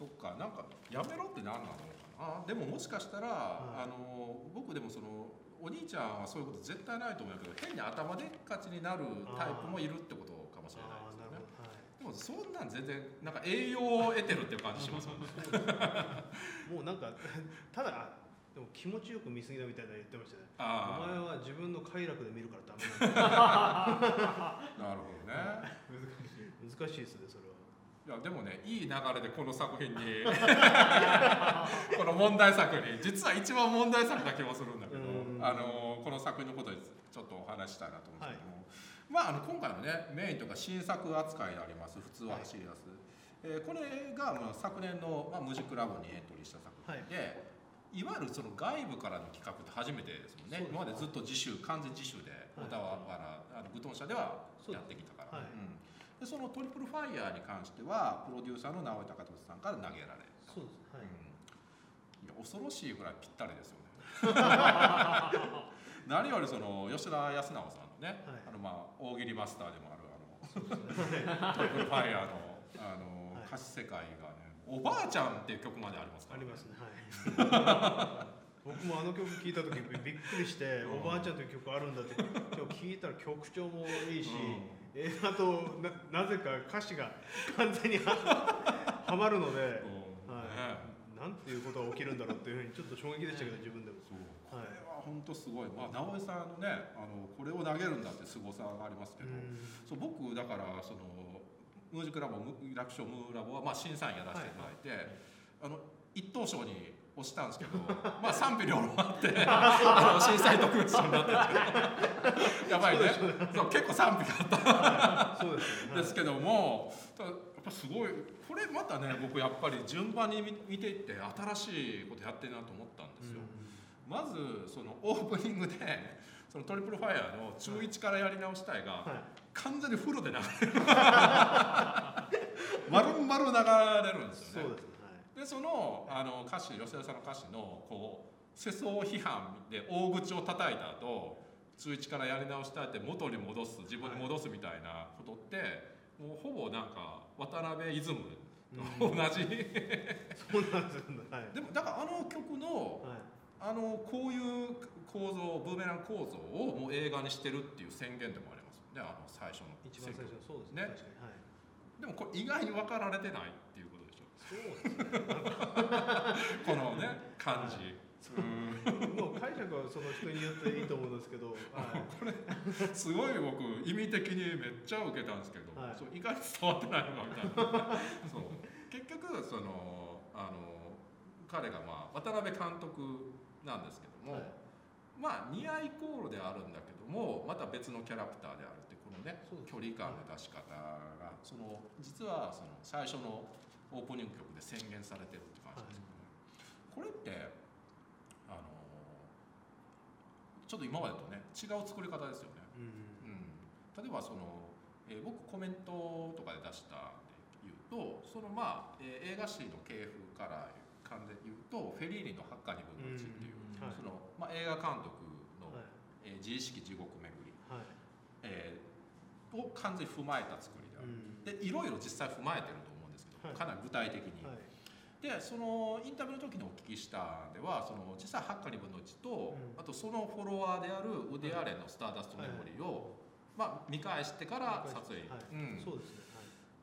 うんそっかなんかやめろって何なのかな。でももしかしたら、はい。あの僕でもそのお兄ちゃんはそういうこと絶対ないと思うけど変に頭でっかちになるタイプもいるってことかもしれないですよね。はい、でもそんなん全然なんか栄養を得てるっていう感じしますもんね。もうなんかただでも気持ちよく見すぎだみたいなの言ってましたね。おあ前は自分の快楽で見るからダメなんだあ なるほどね。難しいですねそれはいやでもねいい流れでこの作品に この問題作に実は一番問題作な気もするんだけどうん。あのこの作品のことにちょっとお話ししたいなと思うんですけども、まああの今回のねメインとか新作扱いであります普通は走り出す、えーこれがまあ昨年の、まあ、ムジックラボにエントリーした作品で、い、わゆるその外部からの企画って初めてですもんね。今までずっと自主完全自主ではい小田原、あのグトン社ではやってきたから、はい。うんでそのトリプルファイヤーに関してはプロデューサーの直江隆俊さんから投げられた、そうです。はい、うん。いや恐ろしいぐらいぴったりですよね。何よりその吉田康直さんのね、はい。あのまあ大喜利マスターでもあるあのトリプルファイヤーのあの、はい。歌詞世界がね「おばあちゃん」っていう曲までありますから、ありますね。はい 僕もあの曲聴いた時びっくりして「うん。おばあちゃん」という曲あるんだって今日聴いたら曲調もいいし、うん。映画とななぜか歌詞が完全には はまるので、うん。はい。ね。なんていうことが起きるんだろうっていうふうにちょっと衝撃でしたけど自分でも。そう。こはい。れは本当すごい、まあ、直江さんのねあのこれを投げるんだって凄さがありますけど、そう僕だからそのムージックラボム楽勝ムーラボはまあ審査員やらせていただい。て、あの一等賞に押したんですけど まあ賛否両論あって あの審査員特別賞になってるんですけどやばいねそう結構賛否があった。そうです ですけども、やっぱすごいこれまたね僕やっぱり順番に見見ていって新しいことやってるなと思ったんですよ。まずそのオープニングでそのトリプルファイヤーの中1からやり直したいが、はい。完全にフルで流れる。丸々流れるんですよね。そうでそのあの歌詞吉田さんの歌詞のこう世相批判で大口を叩いた後中1からやり直したいって元に戻す自分に戻すみたいなことって、もうほぼなんか渡辺イズムと同じ、そうなんですよね。はい。でもだからあの曲のはい。あのこういう構造ブーメラン構造をもう映画にしてるっていう宣言でもありますよねあの最初の一番最初そうですねね。はい。でもこれ意外に分かられてないそうですね。このね感じ。う。んもう解釈はその人によっていいと思うんですけど、はい。すごい僕意味的にめっちゃ受けたんですけど、はい。そう意外に伝わってないのかみたいな。そう。結局そのあの彼がまあ渡辺監督なんですけども、はい。まあニアイコールであるんだけどもまた別のキャラクターであるってこのね。距離感の出し方がその実はその最初のオープニング曲で宣言されてるって感じですけどね、これってあのちょっと今までとね違う作り方ですよね、うん。うん、例えばその、えー僕コメントとかで出したんで言うとそのまあ、えー映画史の系譜から関で言うとフェリーニの「八花二分の1」っていう、うんはいそのまあ、映画監督の、はい。えー自意識地獄巡り、はい。えーを完全に踏まえた作りである、うん。でいろいろ実際踏まえてるとかなり具体的に、はい。でそのインタビューの時にお聞きしたんではその実際8か2分の1と、うん。あとそのフォロワーであるウディ・アレンの「スターダスト・メモリーを」まあ、見返してから撮影、はい。うん、そうですね。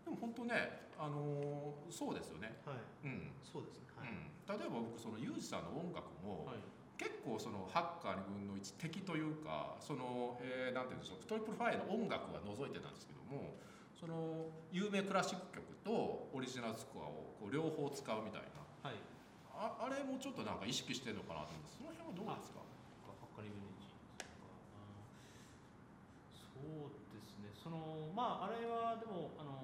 でも本当ね、あのーそうですよね、はい。はいうん。そうですね。はい。うん、例えば僕そのユージさんの音楽も、はい。結構そのハッカー2分の1的というかその、えーなんていうんでしょうトリプルファイヤーの音楽は除いてたんですけどもその有名クラシック曲とオリジナルスコアをこう両方使うみたいな。はい。ああれもちょっとなんか意識してるのかなと思うんですその辺はどうですか？か2分の1そうですね。そのまああれはでもあの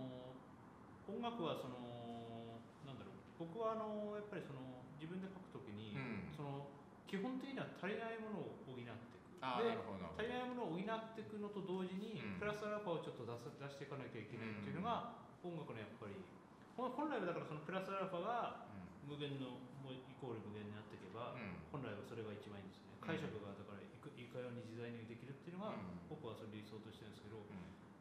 音楽はそのなんだろう。僕はあのやっぱりその自分で書くときに、うん。その基本的には足りないものを補って足りないものを補っていくのと同時に、うん。プラスアルファをちょっと出す出していかなきゃいけないっていうのが、音楽のやっぱり本来はだからそのプラスアルファが無限のもうイコール無限になっていけば、うん。本来はそれが一番いいんですね。解釈がだからいくいかように自在にできるっていうのが、うん。僕はそれ理想としてるんですけどうん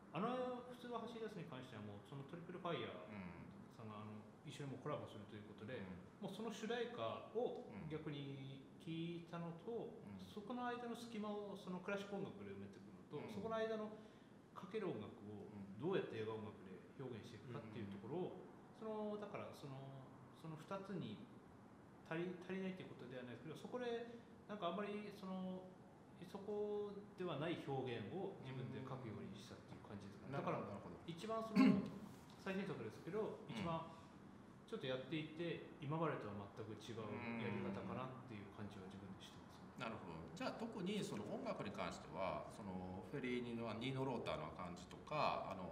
あの普通は走り出すに関してはもうそのトリプルファイヤーうん。さんがあの一緒にもコラボするということで、うん。もうその主題歌をうん。逆に聞いたのと、うん。そこの間の隙間をそのクラシック音楽で埋めていくのと、うん。そこの間のかける音楽をうん。どうやって映画音楽で表現していくかっていうところを、そのだからそのその2つに足り足りないっていうことではないですけどそこでなんかあんまりそのそこではない表現を自分で書くようにしたっていう感じですかね。だからなるほど。一番その最新作ですけど、一番ちょっとやっていて今までとは全く違うやり方かなっていう感じは自分でしてますね。なるほどじゃあ特にその音楽に関してはそのフェリーニのニーノ・ローターの感じとかあの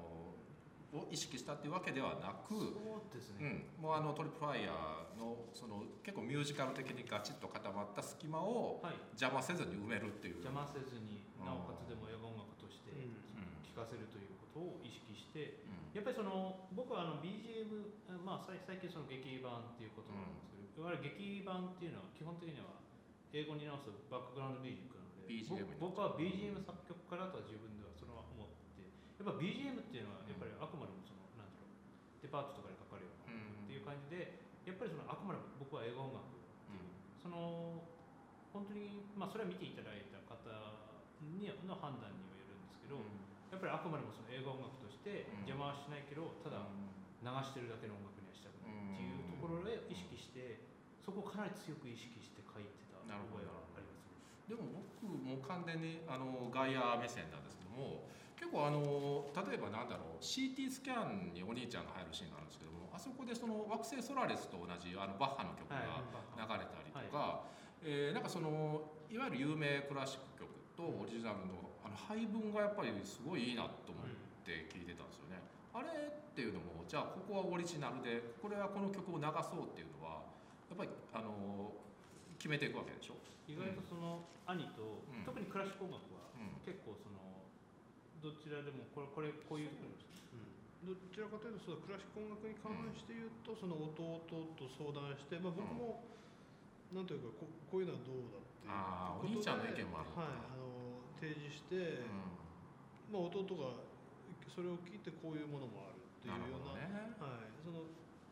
を意識したっていうわけではなく、そうですうね。ん、もうあのトリプルファイヤーのその結構ミュージカル的にガチッと固まった隙間をはい。邪魔せずに埋めるっていう邪魔せずにうんなおかつでも映画音楽としてうん聴かせるということを意識して。うん。やっぱりその僕はあの BGM あまあ最最近その劇版っていうことなんですけど、いわゆる劇版っていうのは基本的には英語に直すとバックグラウンドミュージックなので僕僕は BGM 作曲家だとは自分ではそれは思ってやっぱ BGM っていうのはやっぱりあくまでもそのなんだろうデパートとかでかかるようなうんっていう感じでやっぱりそのあくまでも僕は映画音楽っていう、その本当にまあそれは見ていただいた方にの判断にはよるんですけど、やっぱりあくまでもその映画音楽としてうん。邪魔はしないけど、ただ流してるだけの音楽にはしたくないっていうところで意識してそこをかなり強く意識して書いてたなるほど。覚えはありますね。でも僕も完全にあのガイア目線なんですけども結構あの例えばなんだろう CT スキャンにお兄ちゃんが入るシーンがあるんですけどもあそこでその惑星ソラリスと同じあのバッハの曲が流れたりとか、えーなんかそのいわゆる有名クラシック曲とオリジナルの配分がやっぱりすごいいいなと思って聞いてたんですよね。あれっていうのもじゃあここはオリジナルでこれはこの曲を流そうっていうのはやっぱりあの決めていくわけでしょ？意外とその兄と、うん。特にクラシック音楽はうん結構そのどちらでもこれこれこういうところですどちらかというとそうクラシック音楽に関して言うと、その弟と相談して、まあ、僕も、なんというかここういうのはどうだっていうお兄ちゃんの意見もあるのか。はい、あの提示して、まあ、弟がそれを聞いてこういうものもあるっていうようなほどね。はい、その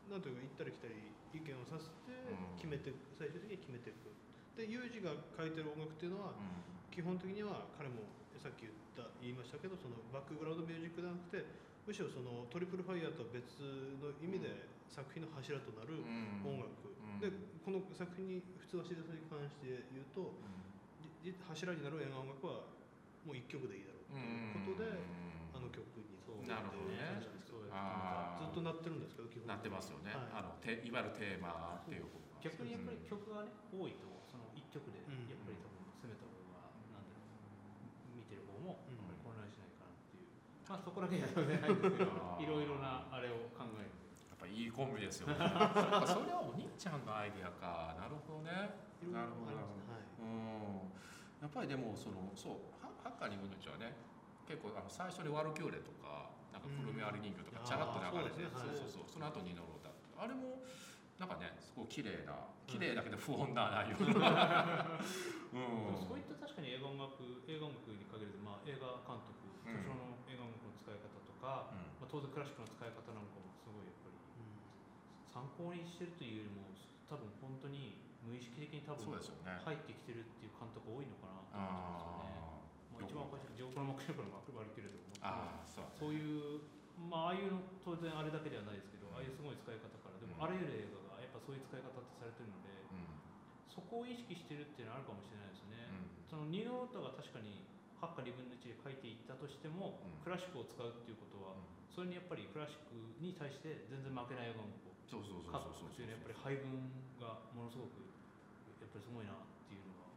なんというか行ったり来たり意見をさせてうん。決めていく、最終的に決めていくでユージが書いてる音楽っていうのは基本的には彼もさっき言った言いましたけどそのバックグラウンドミュージックではなくてむしろそのトリプルファイヤーとは別の意味で作品の柱となる音楽、うん。でこの作品に普通はシリーズに関して言うとじじ柱になる映画音楽はもう一曲でいいだろうということで、あの曲にそうなるほどね。ずっとなってるんですけど基本なってますよね。はい。あのていわゆるテーマっていう逆にやっぱり曲がね多いとその一曲でうん。やっぱり多分攻めた方がなんだろう見てる方も混乱しないかなっていう。まあそこだけじゃないです けどい。ろいろなあれを考えるやっぱいいコンビですよ。ね。それはお兄ちゃんのアイディアか。なるほどね。いろいろなるほどありますね。はい。うん。やっぱりでもそのそうハハッカーに分のちはね。結構あの最初にワルキューレとかなんかくるみ割り人形とかうんチャラッと流れて、あーそうですね。そうそうそう。その後に乗ろうだあれもなんかねすごい綺麗な綺麗だけど不穏な内容。うん。そういった確かに映画音楽映画音楽に限らず、まあ、映画監督うん。巨匠の映画音楽の使い方とか、うん。まあ、当然クラシックの使い方なんかもすごいやっぱり参考にしてるというよりも多分本当に無意識的に多分。入ってきてるっていう監督多いのかなと思ってますよね。まあ、一番おかしいジョークラマックショーの悪いけれどもそう。そういうまあああいうの当然あれだけではないですけどああいうすごい使い方からでもうんあらゆる映画がやっぱそういう使い方ってされてるのでうん。そこを意識してるっていうのはあるかもしれないですね。うん。そのニューヨータが確かに8か2分の1で書いていったとしても、うんクラシックを使うっていうことは、それにやっぱりクラシックに対して全然負けない音楽を書くっていうのはやっぱり配分がものすごくやっぱりすごいなっていうのは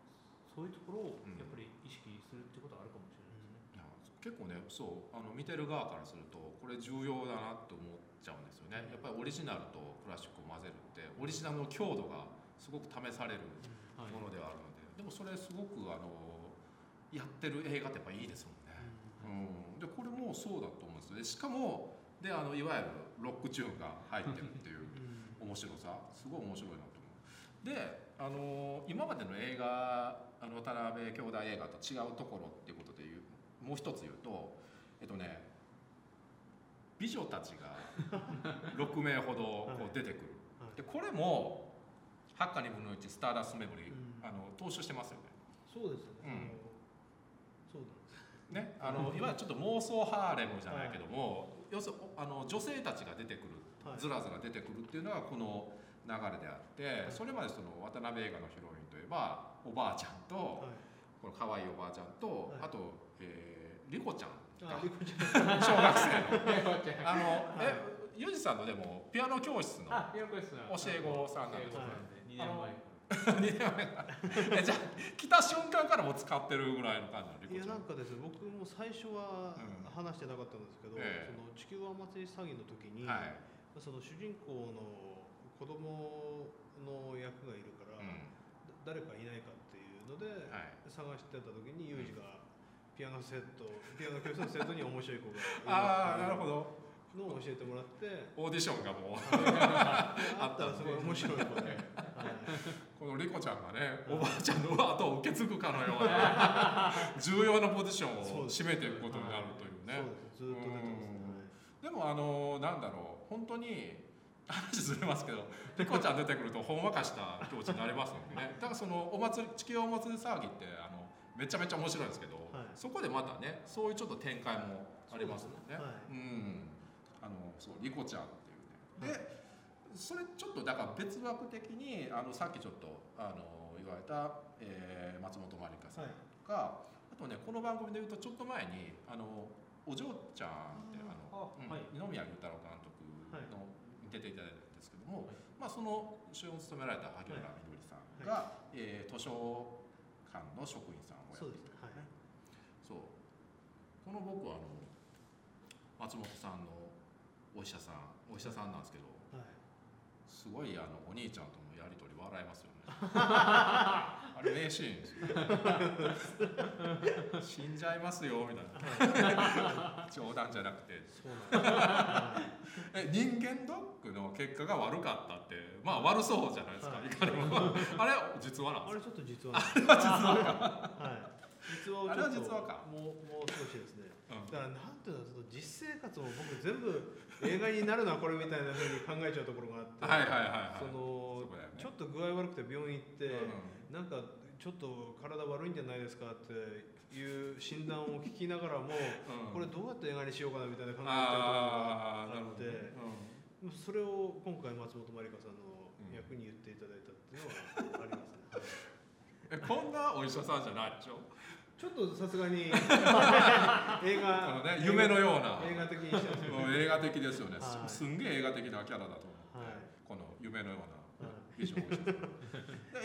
そういうところをうんやっぱり意識するってことはあるかもしれないですね。結構ねそうあの見てる側からするとこれ重要だなって思っちゃうんですよね。やっぱりオリジナルとクラシックを混ぜるってオリジナルの強度がすごく試されるはいものではあるので、でもそれすごくあのやってる映画ってやっぱいいですもんね、うん、でこれもそうだと思うんですよ。でしかもであのいわゆるロックチューンが入ってるっていう面白さ。すごい面白いなと思う。であの今までの映画あの渡辺兄弟映画と違うところっていうことで言うもう一つ言うとえっとね美女たちが 6名ほどこう出てくる、はい。でこれも8か2分の1スターダストメモリー、うん。あの踏襲してますよね。そうですよね。うん。ね、あのいわゆるちょっと妄想ハーレムじゃないけども、要するあの女性たちが出てくるはい。ずらずら出てくるっていうのがこの流れであって、それまでその渡辺映画のヒロインといえばおばあちゃんと、はい。この可愛いおばあちゃんと、はい。あと、えー、リコちゃんが。小学生の あの、えユージさんのでもピアノ教室の教え子さんなんです教え子なんで2年前から。2年前からえじゃあ来た瞬間からもう使ってるぐらいの感じのリいやなん。んかですね、僕も最初はうん。話してなかったんですけど、ええ。その地球お祭り詐欺の時に、はい、その主人公の子供の役がいるから、うん。だ誰かいないかっていうので、はい。探してた時にユージがピアノセット、ピアノ教室のセットに面白い子がああなるほどどのを教えてもらって、オーディションがもうあったらすごい面白い子で、はい。このリコちゃんがねおばあちゃんの後を受け継ぐかのような 重要なポジションを占めていくことになるというね。ずっと出てますね。でもあのなんだろう。本当に話ずれますけどリコちゃん出てくるとほんわかした気持ちになりますよね。だからそのお祭り地球お祭り騒ぎってあのめちゃめちゃ面白いんですけど、はい。そこでまたねそういうちょっと展開もありますもんね。そうね。はい。うんあのそうリコちゃんっていうね。で、それちょっとだから別枠的にあのさっきちょっとあの言われた、えー松本まりかさんはい。が、あとねこの番組で言うとちょっと前にあのお嬢ちゃんってあの、うんはい。二宮裕太郎監督の、に出ていただいたんですけども、まあ、その主演を務められた萩原みどりさんが、えー図書館の職員さんをやっていたね。はい。そう。この僕はあの松本さんのお医者さんお医者さんなんですけどはい。すごいあのお兄ちゃんとのやり取り笑えますよね。あれ名シーンですよ 死んじゃいますよみたいな。冗談じゃなくて。え人間ドックの結果が悪かったってまあ悪そうじゃないですか、はい。いかにも。あれ実話なんですあれちょっと実は。あれは実話か、はい。実話をちょっともうもう少しですね。うん。だからなんていうのその実生活も僕全部映画になるなこれみたいな風に考えちゃうところがあって。はいはいはいはい。そのちょっと具合悪くて病院行って、うんなんかちょっと体悪いんじゃないですかっていう診断を聞きながらも、うん。これどうやって映画にしようかなみたいな考えてるところがあってね、うん。それを今回松本まりかさんの役に言っていただいたっていうのはありますね。えこんなお医者さんじゃないでしょ？ちょっとさすがに 映あ画のね夢のような。映画的にしてますよね。映画的ですよね、すはい。すんげえ映画的なキャラだと思う、はい。この夢のようなはい美女お医者さん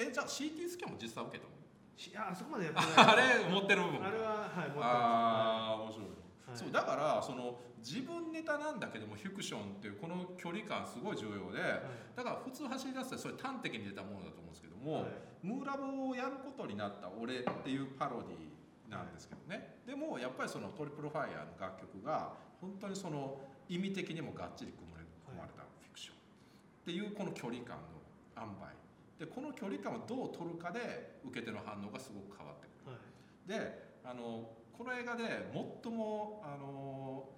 えじゃあ CT スキャンも実際受けたの？しいやあそこまでやってない。あれ持ってる部分。あれははい持って。ああ面白い、はい。そうだからその自分ネタなんだけどもフィクションっていうこの距離感すごい重要で、はい。だから普通走り出すとそれ端的に出たものだと思うんですけども、はい。ムーラボをやることになった俺っていうパロディなんですけどね、でもやっぱりそのトリプルファイヤーの楽曲が本当にその意味的にもがっちり組まれ組まれたフィクション。っていうこの距離感の塩梅。でこの距離感をどう取るかで受け手の反応がすごく変わってくる。はい。であのこの映画で最もあの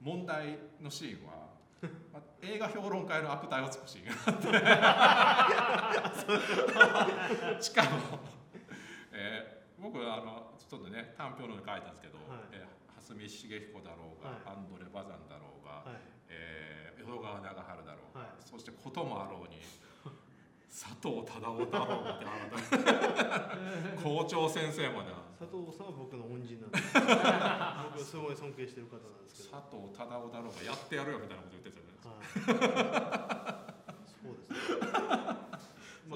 問題のシーンは まあ映画評論家の悪態をつくシーンがあって。しかも、えー僕はあのちょっとね短評ので書いたんですけど、はい。えー蓮見茂彦だろうが、はい。アンドレ・バザンだろうが、はい。えー、淀川長春だろうが、はい。そしてこともあろうに 佐藤忠夫だろうがってあの校長先生まで佐藤さんは僕の恩人なんで。僕すごい尊敬してる方なんですけど、佐藤忠夫だろうがやってやるよみたいなこと言ってたじゃないですか。はい、そうですね。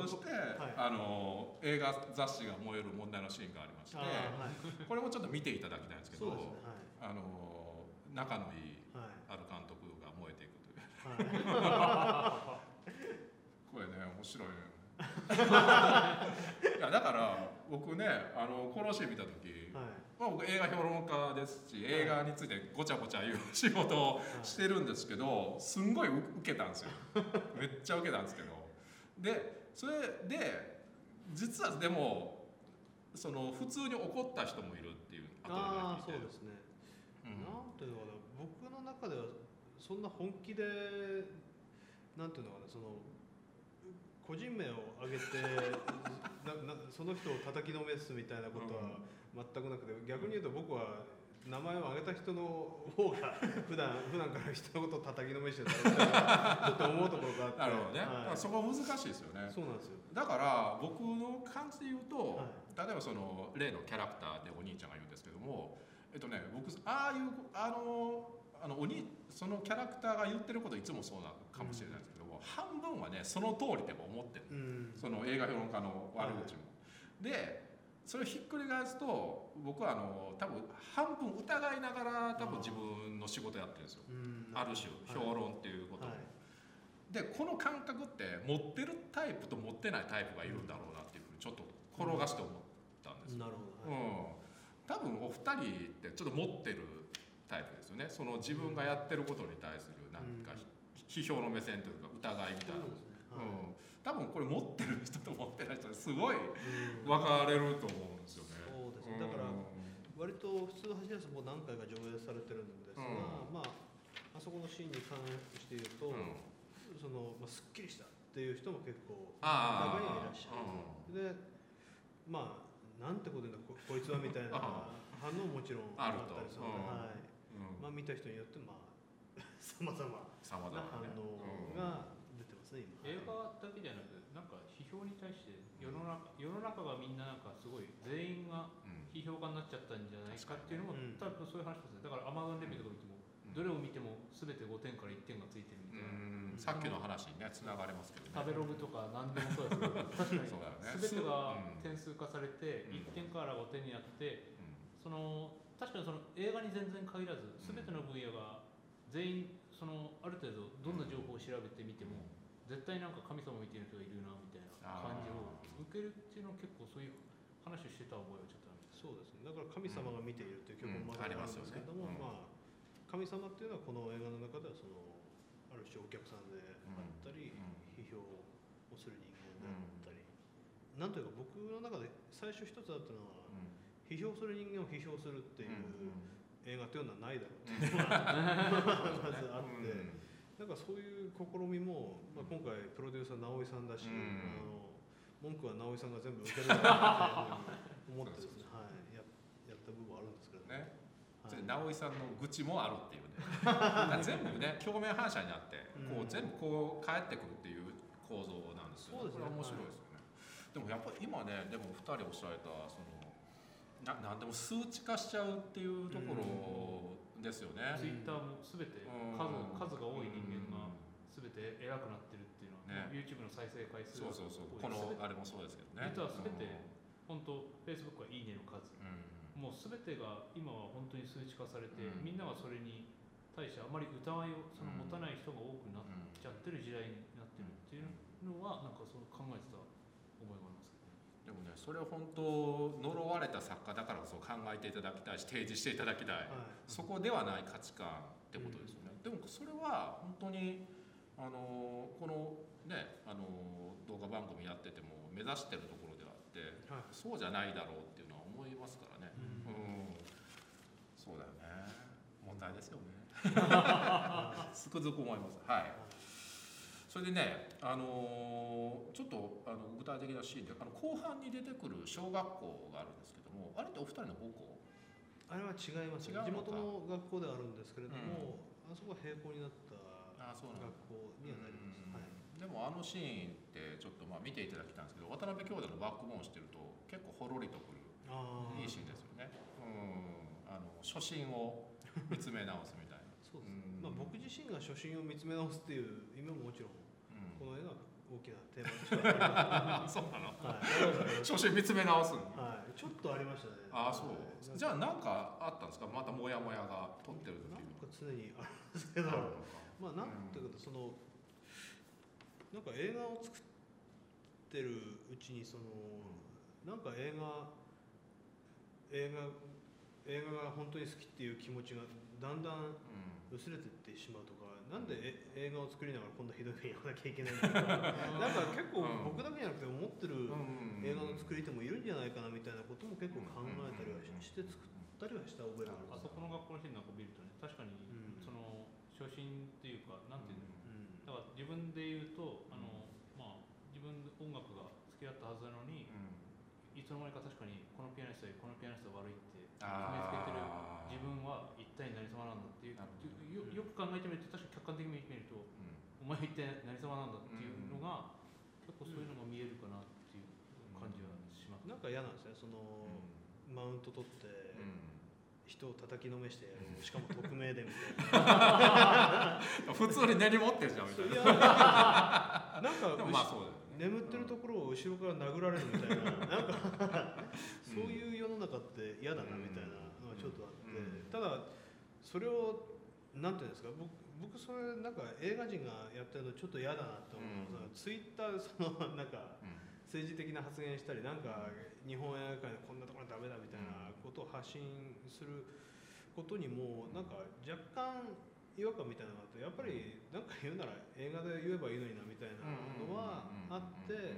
まあそして、はいあの映画雑誌が燃える問題のシーンがありましてこれもちょっと見ていただきたいんですけど。あの仲のいい。ある監督が燃えていくというはこれね面白いねいやだから僕ねあのこのシーン見た時、い。はい。まあ、僕映画評論家ですし映画についてごちゃごちゃ言う仕事をしてるんですけどすんごい受けたんですよ めっちゃ受けたんですけどでそれで実はでもその普通に怒った人もいるっていう後あそうですね。うん。なんていうのかな、僕の中ではそんな本気で、なんていうのかな、その個人名を挙げて ななその人を叩きのめすみたいなことは全くなくて、逆に言うと僕は名前を挙げた人の方が 普段普段から人のことを叩きのめしてるだろうなちょっと思うところがあって、なるほどね、だかはいらそこ難しいですよね。そうなんですよ。だから僕の感じで言うと、はい。例えばその例のキャラクターでお兄ちゃんが言うんですけどもえっとね僕ああいうあのあのおにそのキャラクターが言ってることいつもそうなのかもしれないですけども、半分はねその通りでも思ってる。うん。その映画評論家の悪口も。でそれをひっくり返すと僕はあの多分半分疑いながら多分自分の仕事やってるんですよ。うんある種評論っていうことを、はいでこの感覚って持ってるタイプと持ってないタイプがいるんだろうなっていうふうにちょっと転がして思ったんですよ。なるほど。はいうん、多分お二人ってちょっと持ってるタイプですよねその自分がやってることに対するなんかひ批評の目線というか疑いみたいなうん、多分これ持ってすごいうん。分かれると思うんですよね。そうですね。だから割と普通の走りやすもう何回か上映されてるんですが、うまああそこのシーンに関して言うと、うん。そのまあすっきりしたっていう人も結構ああ。中にはいらっしゃる。で、まあなんてこと言うんだここいつはみたいな あ反応ももちろんあったりするので、うん。はい。うん。まあ見た人によってまあ 様々さまざな反応が出てますね今。映画だけじゃなくなんか批評に対して世の中世の中がみんななんかすごい全員がうん。批評家になっちゃったんじゃないかっていうのも、うん。多分そういう話ですね。だからアマゾンレビューとか見ても、どれを見ても全て5点から1点がついてるみたいな、うん。さっきの話にねつながりますけどね。食べログとか何でもそうですけど。確かに。全てがうん点数化されてうん。1点から5点になってうん。その確かにその映画に全然限らず全ての分野が全員そのある程度どんな情報を調べてみても絶対なんか神様見てる人がいるなみたいな感じを受けるっていうのは結構そういう話をしてた覚えはちょっとあるそうですね。だから神様が見ているっていう曲もうん。まだあるんですけども、うん。まあ神様っていうのはこの映画の中ではそのある種お客さんであったり、うん。批評をする人間であったり、なんというか僕の中で最初一つあったのは、批評する人間を批評するっていう映画っていうのはないだろうっていうのが まずあって、なんかそういう試みも、まあ、今回プロデューサー直井さんだし、うん。あの文句は直井さんが全部受けるだろうっていうふうに思ってですね、はい、ややった部分はあるんですけどね。ね。はい。それ直井さんの愚痴もあるっていうね。全部ね鏡面反射になってこう全部こう返ってくるっていう構造なんですよね。これは面白いですよね、でもやっぱり今ねでも2人おっしゃられたそのななんでも数値化しちゃうっていうところですよね、ツイッターも全てうん。数数が多い人間が全て偉くなってるっていうのは、ね。YouTube の再生回数そうそうそう。このあれもそうですけどね。実は全て本当 Facebook はいいねの数。うん。もう全てが今は本当に数値化されて、うん。みんながそれに対してあまり疑いをその持たない人が多くなっちゃってる時代になってるっていうのはなんかそう考えてた思いがあ。でもねそれを本当呪われた作家だからこそ考えていただきたいし提示していただきたい、はい。そこではない価値観ってことですよね、でもそれは本当にあのこのねあの動画番組やってても目指してるところであってはい。そうじゃないだろうっていうのは思いますからね。うん。うん、そうだよね。問題ですよね。つくづく思います。はいそれでね、あのーちょっとあの具体的なシーンであの後半に出てくる小学校があるんですけどもあれってお二人の母校？あれは違います違うのか。地元の学校ではあるんですけれども、あそこは並行になった学校にはなります、うん。はい。でもあのシーンってちょっとまあ見ていただきたいんですけど渡辺兄弟のバックボーンしてると結構ほろりとくるいいシーンですよね。うん。あの初心を見つめ直すみたいな。そうです、うん。まあ僕自身が初心を見つめ直すっていう意味ももちろんうんこの絵が大きなテーマとしては そうなの。はい。初心見つめ直すの。はい、ちょっとありましたね。ああそう。はい。じゃあ何かあったんですか？またモヤモヤが撮ってる時なんにか常にあるんですけど、まあなんていうかそのなんか映画を作ってるうちにそのなんか映画映画映画が本当に好きっていう気持ちがだんだんうん。薄れてってしまうとか、なんでえ映画を作りながらこんなひどい目やらなきゃいけないんだとか、なんか結構僕だけじゃなくて思ってるうん。映画の作り手もいるんじゃないかなみたいなことも結構考えたりはしして作ったりはした覚えがあるあそこの学校のシーンなんか見るとね確かにうん。その初心っていうかなんていうのうん。だから自分で言うとあの、まあ自分で音楽が好きだったはずなのにいつの間にか確かにこのピアニストよりこのピアニストが悪いって決めつけてる自分は一体何様なんだっていうよよく考えてみると確かに客観的に見るとうん。お前は一体何様なんだっていうのが、結構そういうのが見えるかなっていう感じはします、なんか嫌なんですねその、マウント取ってうん。人を叩きのめしてしかも匿名でみたいな。普通に根に持ってるじゃんみたいいや。なんかなでもまあそうだよね眠ってるところを後ろから殴られるみたいな。なんかそういう世の中って嫌だなみたいなのがちょっとあって、うん。ただそれをなんていうんですか？僕僕それなんか映画人がやってるのちょっと嫌だなって思うのが、うん。ツイッターでそのなんかうん。政治的な発言したりなんか日本映画界でこんなところダメだみたいなことを発信することにもなんか若干違和感みたいなのがあってやっぱりなんか言うなら映画で言えばいいのになみたいなのはあって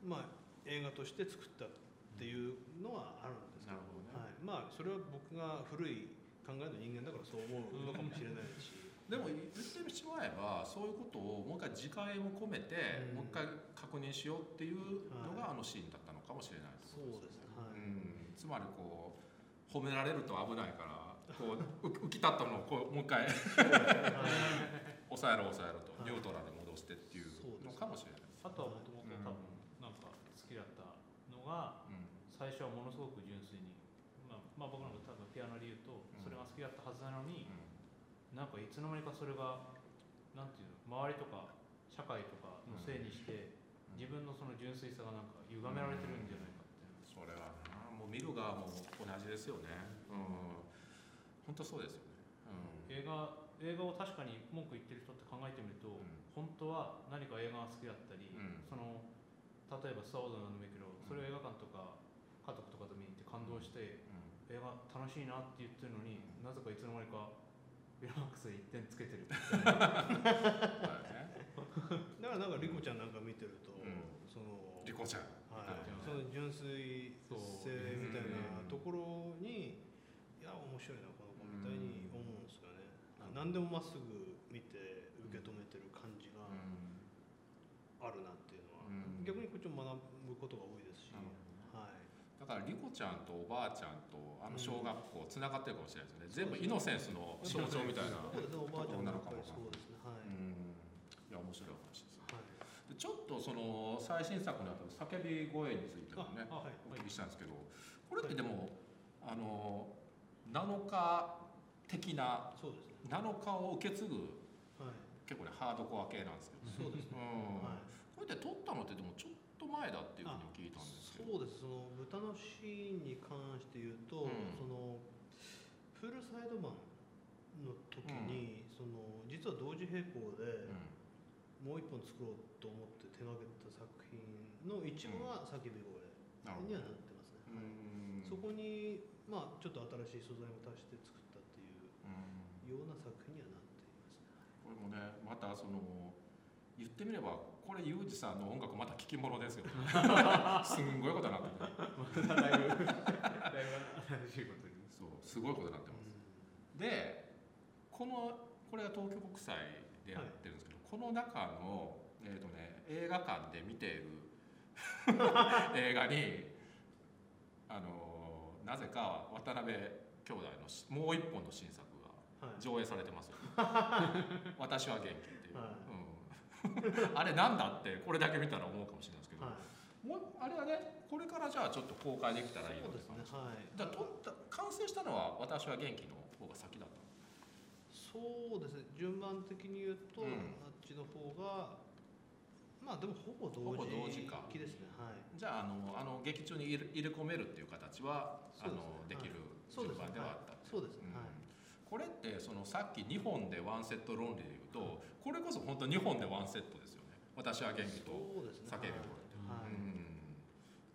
まあ映画として作ったっていうのはあるんですけど。ね。はい、まあそれは僕が古い考えの人間だからそう思うのかもしれないし。でも言ってしまえばそういうことをもう一回自戒を込めて、うん。もう一回確認しようっていうのがあのシーンだったのかもしれないですそうですね。はい。うん、つまりこう褒められると危ないからこうう浮き立ったのをこうもう一回。抑えろ抑えろと、はい。ニュートラルに戻してっていうのかもしれない。です。あとはもともと多分なんか好きだったのがうん。最初はものすごく純粋に、まあ、まあ僕なんか多分ピアノで言うとうん。それが好きだったはずなのに、なんかいつの間にかそれがなんていうの周りとか社会とかのせいにして、自分のその純粋さがなんか歪められてるんじゃないかってそれはな。もう見る側も同じですよね。うん、本当そうですよね。映画映画を確かに文句言ってる人って考えてみると、うん。本当は何か映画が好きだったり、うん。その例えば「スター・ウォーズ」なんでもいいけど、それを映画館とか家族とかで見に行って感動して、うん。映画楽しいなって言ってるのになぜかいつの間にかビラマックスで1点つけてるだよね。だからなんかリコちゃんなんか見てると、うん。そのリコちゃん。はい。その純粋性みたいなところに、いや面白いなこの子みたいに思うんですよね、うん何でもまっすぐ見て受け止めてる感じがうん。あるなっていうのは、うん。逆にこっちも学ぶことが多いですし、はい。だからリコちゃんとおばあちゃんとあの小学校つながってるかもしれないですね。全部イノセンスの象徴みたいな。おばあちゃんなのかもそうですね。はい、うん。いや面白い話です。はい。でちょっとその最新作にあたる叫び声についてもねあはい。お聞きしたいんですけどこれってでもあの7日的なそうですね。7日を受け継ぐはい。結構ねハードコア系なんですけど、そうですね、うん。はい。これって撮ったのってでもちょっと前だっていうふうに聞いたんですけど。そうです。その豚のシーンに関して言うと、うん。そのプールサイドマンの時に、その実は同時並行でもう一本作ろうと思って手がけた作品の一部は叫び声にはなってますね、どうん。そこにまあちょっと新しい素材も足して作ような作品にはなっていますねこれもねまたその言ってみればこれユージさん。の音楽また聴き物ですよすん。ごいことになってるだいぶだいぶ新しいことにそうすごいことになってますでこのこれは東京国際でやってるん。ですけど、この中の、えーとね、映画館で見ている映画にあのなぜか渡辺兄弟のもう一本の新作上映されてますよ、私は元気っていう、はうん、あれなんだってこれだけ見たら思うかもしれないですけど、はい。もうあれはねこれからじゃあちょっと公開できたらいいのねはい。だから完成したのは私は元気の方が先だったそうですね。順番的に言うと、うん。あっちの方がまあでもほぼ同時同時か。期ですねはい。じゃああのあの劇中に入れ込めるっていう形はねのできるそうですね。順番ではあった、そうですね、うんはいこれってそのさっき2本でワンセット論理で言うとこれこそ本当2本でワンセットですよね。私は元気と叫び声って、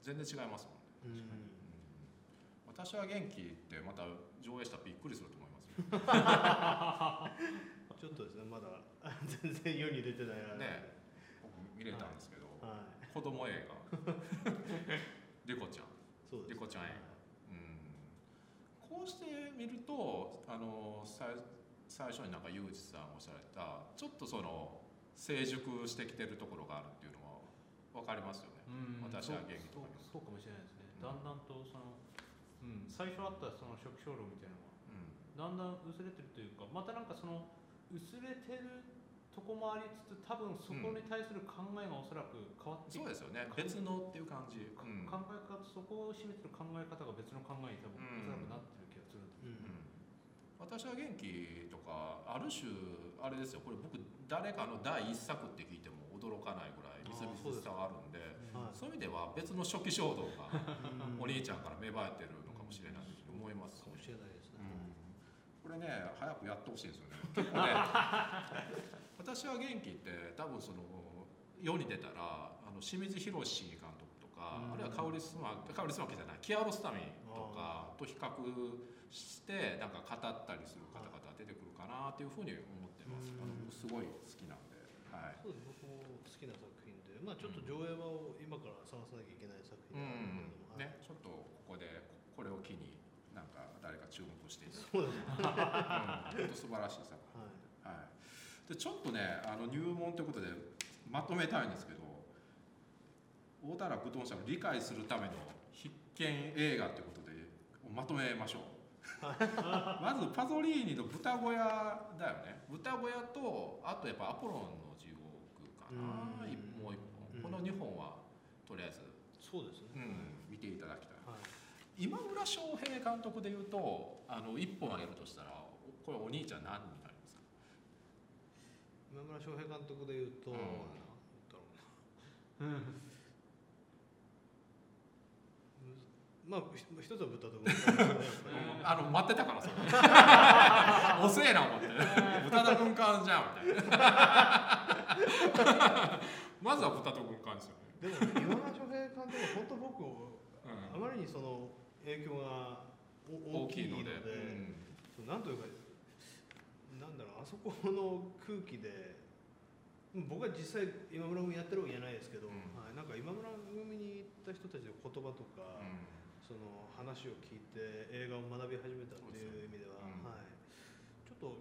全然違いますもんね、うんうん。私は元気ってまた上映したらびっくりすると思いますよ。ちょっとですねまだ。全然世に出てないね僕見れたんですけど、はい。子供映画。リコちゃん。そうですリコちゃん映うんこうして見るとあのさい最初になんかユージさんおっしゃられたちょっとその成熟してきてるところがあるっていうのは分かりますよね。うん。私は元気とかそうかもしれないですね、うんだんだんとその、うん、最初あったその初期衝動みたいなのがだんだん薄れてるというかまたなんかその薄れてるとこもありつつ多分そこに対する考えがおそらく変わってそうですよね。別のっていう感じ。考え方そこを占めてる考え方が別の考えに多分うん。おそらくなってる気がするんですうんうん。私は元気とかある種あれですよ。これ僕誰かの第一作って聞いても驚かないぐらいみずみずしさがあるんではい。そういう意味では別の初期衝動がうん。お兄ちゃんから芽生えてるのかもしれないと思います。かもしれないですね、これね早くやってほしいんですよね。結構ね私は元気って多分その世に出たらあの清水宏監督とか、うん。あるいは香りすま香りすまきじゃないキアロスタミとかと比較してなんか語ったりする方々が出てくるかなっていうふうに思ってます、うん。あのすごい好きなんで、はい、そうです僕も好きな作品でまあちょっと上映場を今から探さなきゃいけない作品うんなんですけども、ね、ちょっとここでこれを機になんか誰か注目していただいて、そう ん、本当素晴らしい作でちょっとねあの入門ということでまとめたいんですけど大田原具藤さんを理解するための必見映画ということでまとめましょう。まずパゾリーニの豚小屋だよね。豚小屋とあとやっぱアポロンの地獄かな。もう一うん。本この2本はとりあえず、そうですね、うん、見ていただきたい。はい。今村翔平監督でいうとあの1本あげるとしたらこれお兄ちゃん何になりますか今村翔平監督でいうと、うん。なんだろうな。まあひ一つは豚とねやっぱりあの待ってたからそれ。遅えな思って。豚と軍艦じゃんみたいな。まずは豚と軍艦ですよね、でも今村翔平監督は本当僕をあうまりにその影響が大大きいのできいので、うん。なんというかなんだろうあそこの空気で僕は実際今村組やってるわけじゃないですけど、うん。はい、なんか今村組に行った人たちの言葉とか、その話を聞いて映画を学び始めたっていう意味では、うん。はい、ちょっと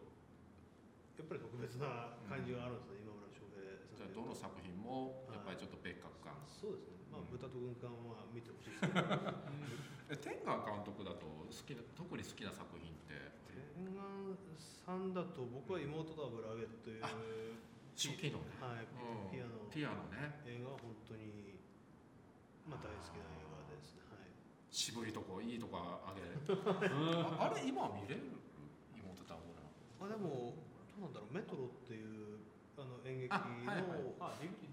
やっぱり特別な感じがあるんですね、今村翔平じゃあさんどの作品もやっぱりちょっと別格感、そうですね、まあ、うん。豚と軍艦は見てほしいですね え天眼監督だと好きな特に好きな作品って天眼さんだと僕は妹と油揚げという、あ初期のね、はいうんピアノ。ピアノね。映画は本当に、まあ、大好きな映画ですね。はい。渋いとこいいとこあげ ああれ今見れる？妹と油あでもどうなんだろう。メトロっていうあの演劇の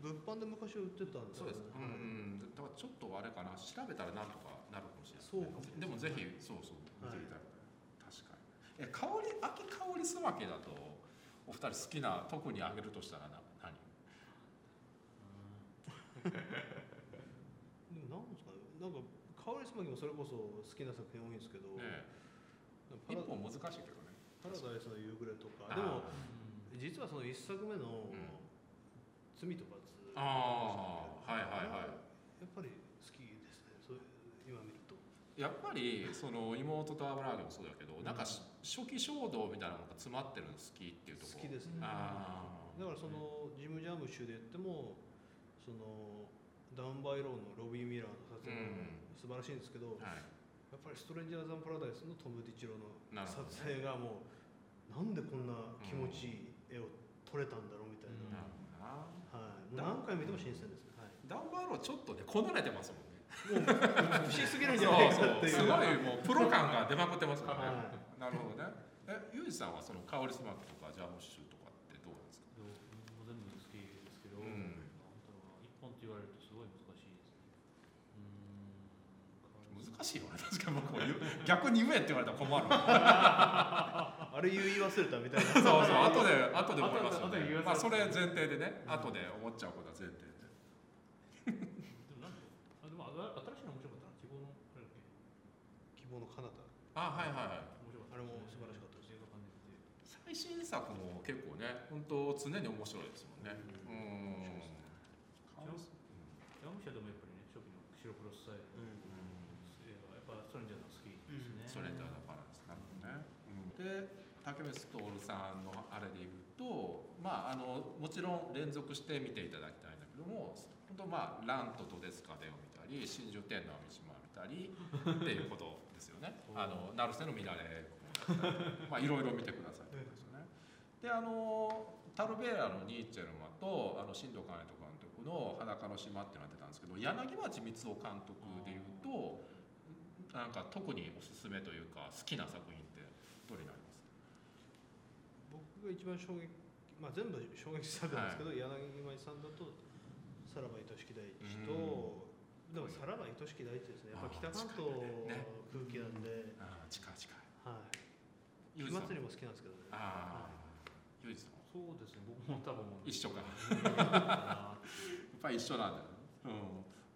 物販で昔売ってたんですそうです、うはいんうん、だからちょっとあれかな。調べたらなんとかなるかもしれない、そうでもぜひそうそう見はいていたい、確かにえ香り秋香りすまけだとお二人好きな特にあげるとしたらな何？でもなんですかねなんか香りすまきもそれこそ好きな作品多いんですけど、ね一本難しいけどね。パラダイスの夕暮れとかでも実はその一作目のうん「罪と罰」ああはいはいはい。やっぱり好きですねそう今見ると。好やっぱりその妹と油揚げもそうだけど、なんかし初期衝動みたいなのが詰まってるの好きっていうところ。好きですね。あだからそのジム・ジャムッシュで言ってもそのダウンバイローのロビー・ミラーの撮影も素晴らしいんですけど、ーはい。やっぱりストレンジャーズ・アン・パラダイスのトム・ディチロのなるほど撮影がもうなんでこんな気持ちいい絵を撮れたんだろうみたいな、なるほどなはい、何回見ても新鮮ですね、はい、ダンバーローちょっとねこなれてますもんね。もう美しすぎるんじゃないかっていう。すごいもうプロ感が出まくってますからね、はなるほどね。えユージさんはそのカオリスマークとかジャムッシュとかってどうなんですか？でももう全部好きですけど、うん。一本って言われるとすごい難しいですね。うーん難しいよね。確かに僕も逆に言えって言われたら困る あれ言い忘れたみたいな。そうそう。後で後で思いますよね。まあそれ前提でね。後で思っちゃうことは前提ででもなんだあでもあ新しいの面白かったな。希望のあれだっけ？希望の彼方。あはいはいはい作も結構ね本当常に面白いですもんね。うん。カオリス山口はでもやっぱりね初期の白黒スタイル。うん。やっぱストレンジャーズ好きですね、それとだからですなるほどね、で竹光徹さんのあれで言うとまああのもちろん連続して見ていただきたいんだけども本当まあ「ラントとデスカデ」を見たり「真珠天の三島」を見たりっていうことですよね。あの成瀬の乱れまあいろいろ見てください であのタルベーラのニーチェルマとあの新藤兼人監督の「裸の島」っていうのが出たんですけど柳町光雄監督でいうとなんか特におすすめというか好きな作品ってどれになります？僕が一番衝撃まあ全部衝撃作なんですけど、柳町さんだとさらば愛しき大地と、でもさらば愛しき大地ですね。やっぱ北関東の空気なんで、ああ近い近い。はい。ユージさん火祭りも好きなんですけどね。ああはそうですね。僕も多分一緒か。かやっぱり一緒なんだよね、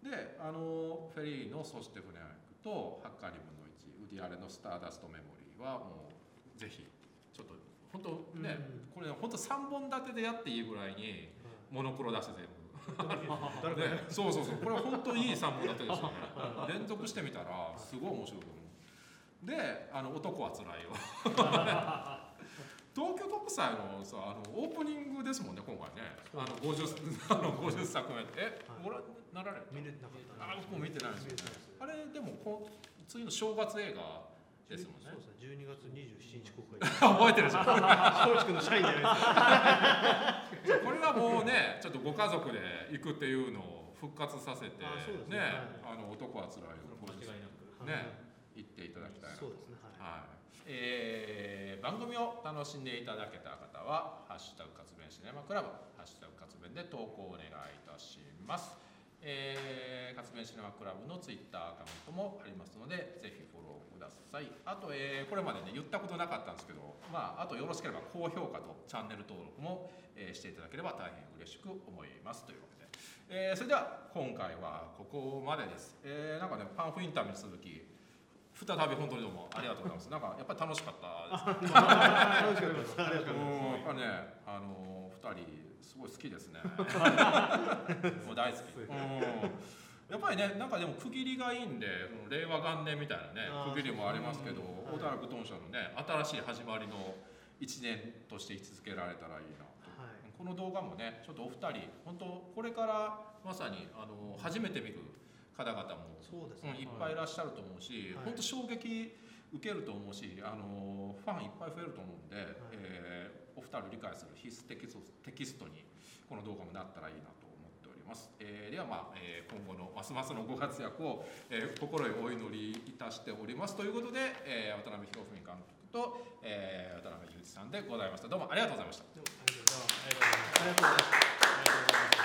うん、であのフェリーの「そして船役」と「ハッカー2分の1」ウディアレの「スターダストメモリー」はもうぜひちょっと本当ね、うん。これ本当3本立てでやっていいぐらいにモノクロ出して全部。ね、そうそうそう。これは本当にいい3本立てですよね。連続してみたらすごい面白いと思う。であの男はつらいよ 東京国際のさあのオープニングですもんね今回ね。あの 50, あの50作目え、はい。ご覧なられた見れてなかった。あ僕も見てないですあれでもこ次の正月映画ですもんね。そうですね。12月27日公開。覚えてる じゃん松竹の社員じゃないです。かこれがもうねちょっとご家族で行くっていうのを復活させてあそうですね。あの男はつらいよ間違いなく。ね行っていただきたいなと。そうですね。はい。はいえー番組を楽しんでいただけた方は「ハッシュタグ活弁シネマクラブ」「ハッシュタグ活弁」で投稿お願いいたします。えー、活弁シネマクラブのツイッターアカウントもありますのでぜひフォローください。あと、えーこれまでね言ったことなかったんですけどまああとよろしければ高評価とチャンネル登録も、えーしていただければ大変嬉しく思います。というわけで、えーそれでは今回はここまでです、えーなんかねパンフインタビュー続き再び本当にどうも。ありがとうございます。なんかやっぱり楽しかったですね。楽しかったですありがとうございます。うんやっぱね、あの二人すごい好きですね。もう大好き。うん。やっぱりね、なんかでも区切りがいいんで、令和元年みたいなね区切りもありますけど、大田原グトン社のね、新しい始まりの一年として位置づけられたらいいなと。はい。この動画もね、ちょっとお二人、本当これからまさにあの初めて見る方々もうん、そうですね。いっぱいいらっしゃると思うし、はい。本当衝撃受けると思うし、あのファンいっぱい増えると思うんで、えーお二人を理解する必須テキストテキストにこの動画もなったらいいなと思っております。えーではまあ、えー今後のますますのご活躍を、えー心よりお祈りいたしております。ということで、えー渡辺博文監督と、えー渡辺裕二さんでございました。どうもありがとうございました。ありがとうございますあ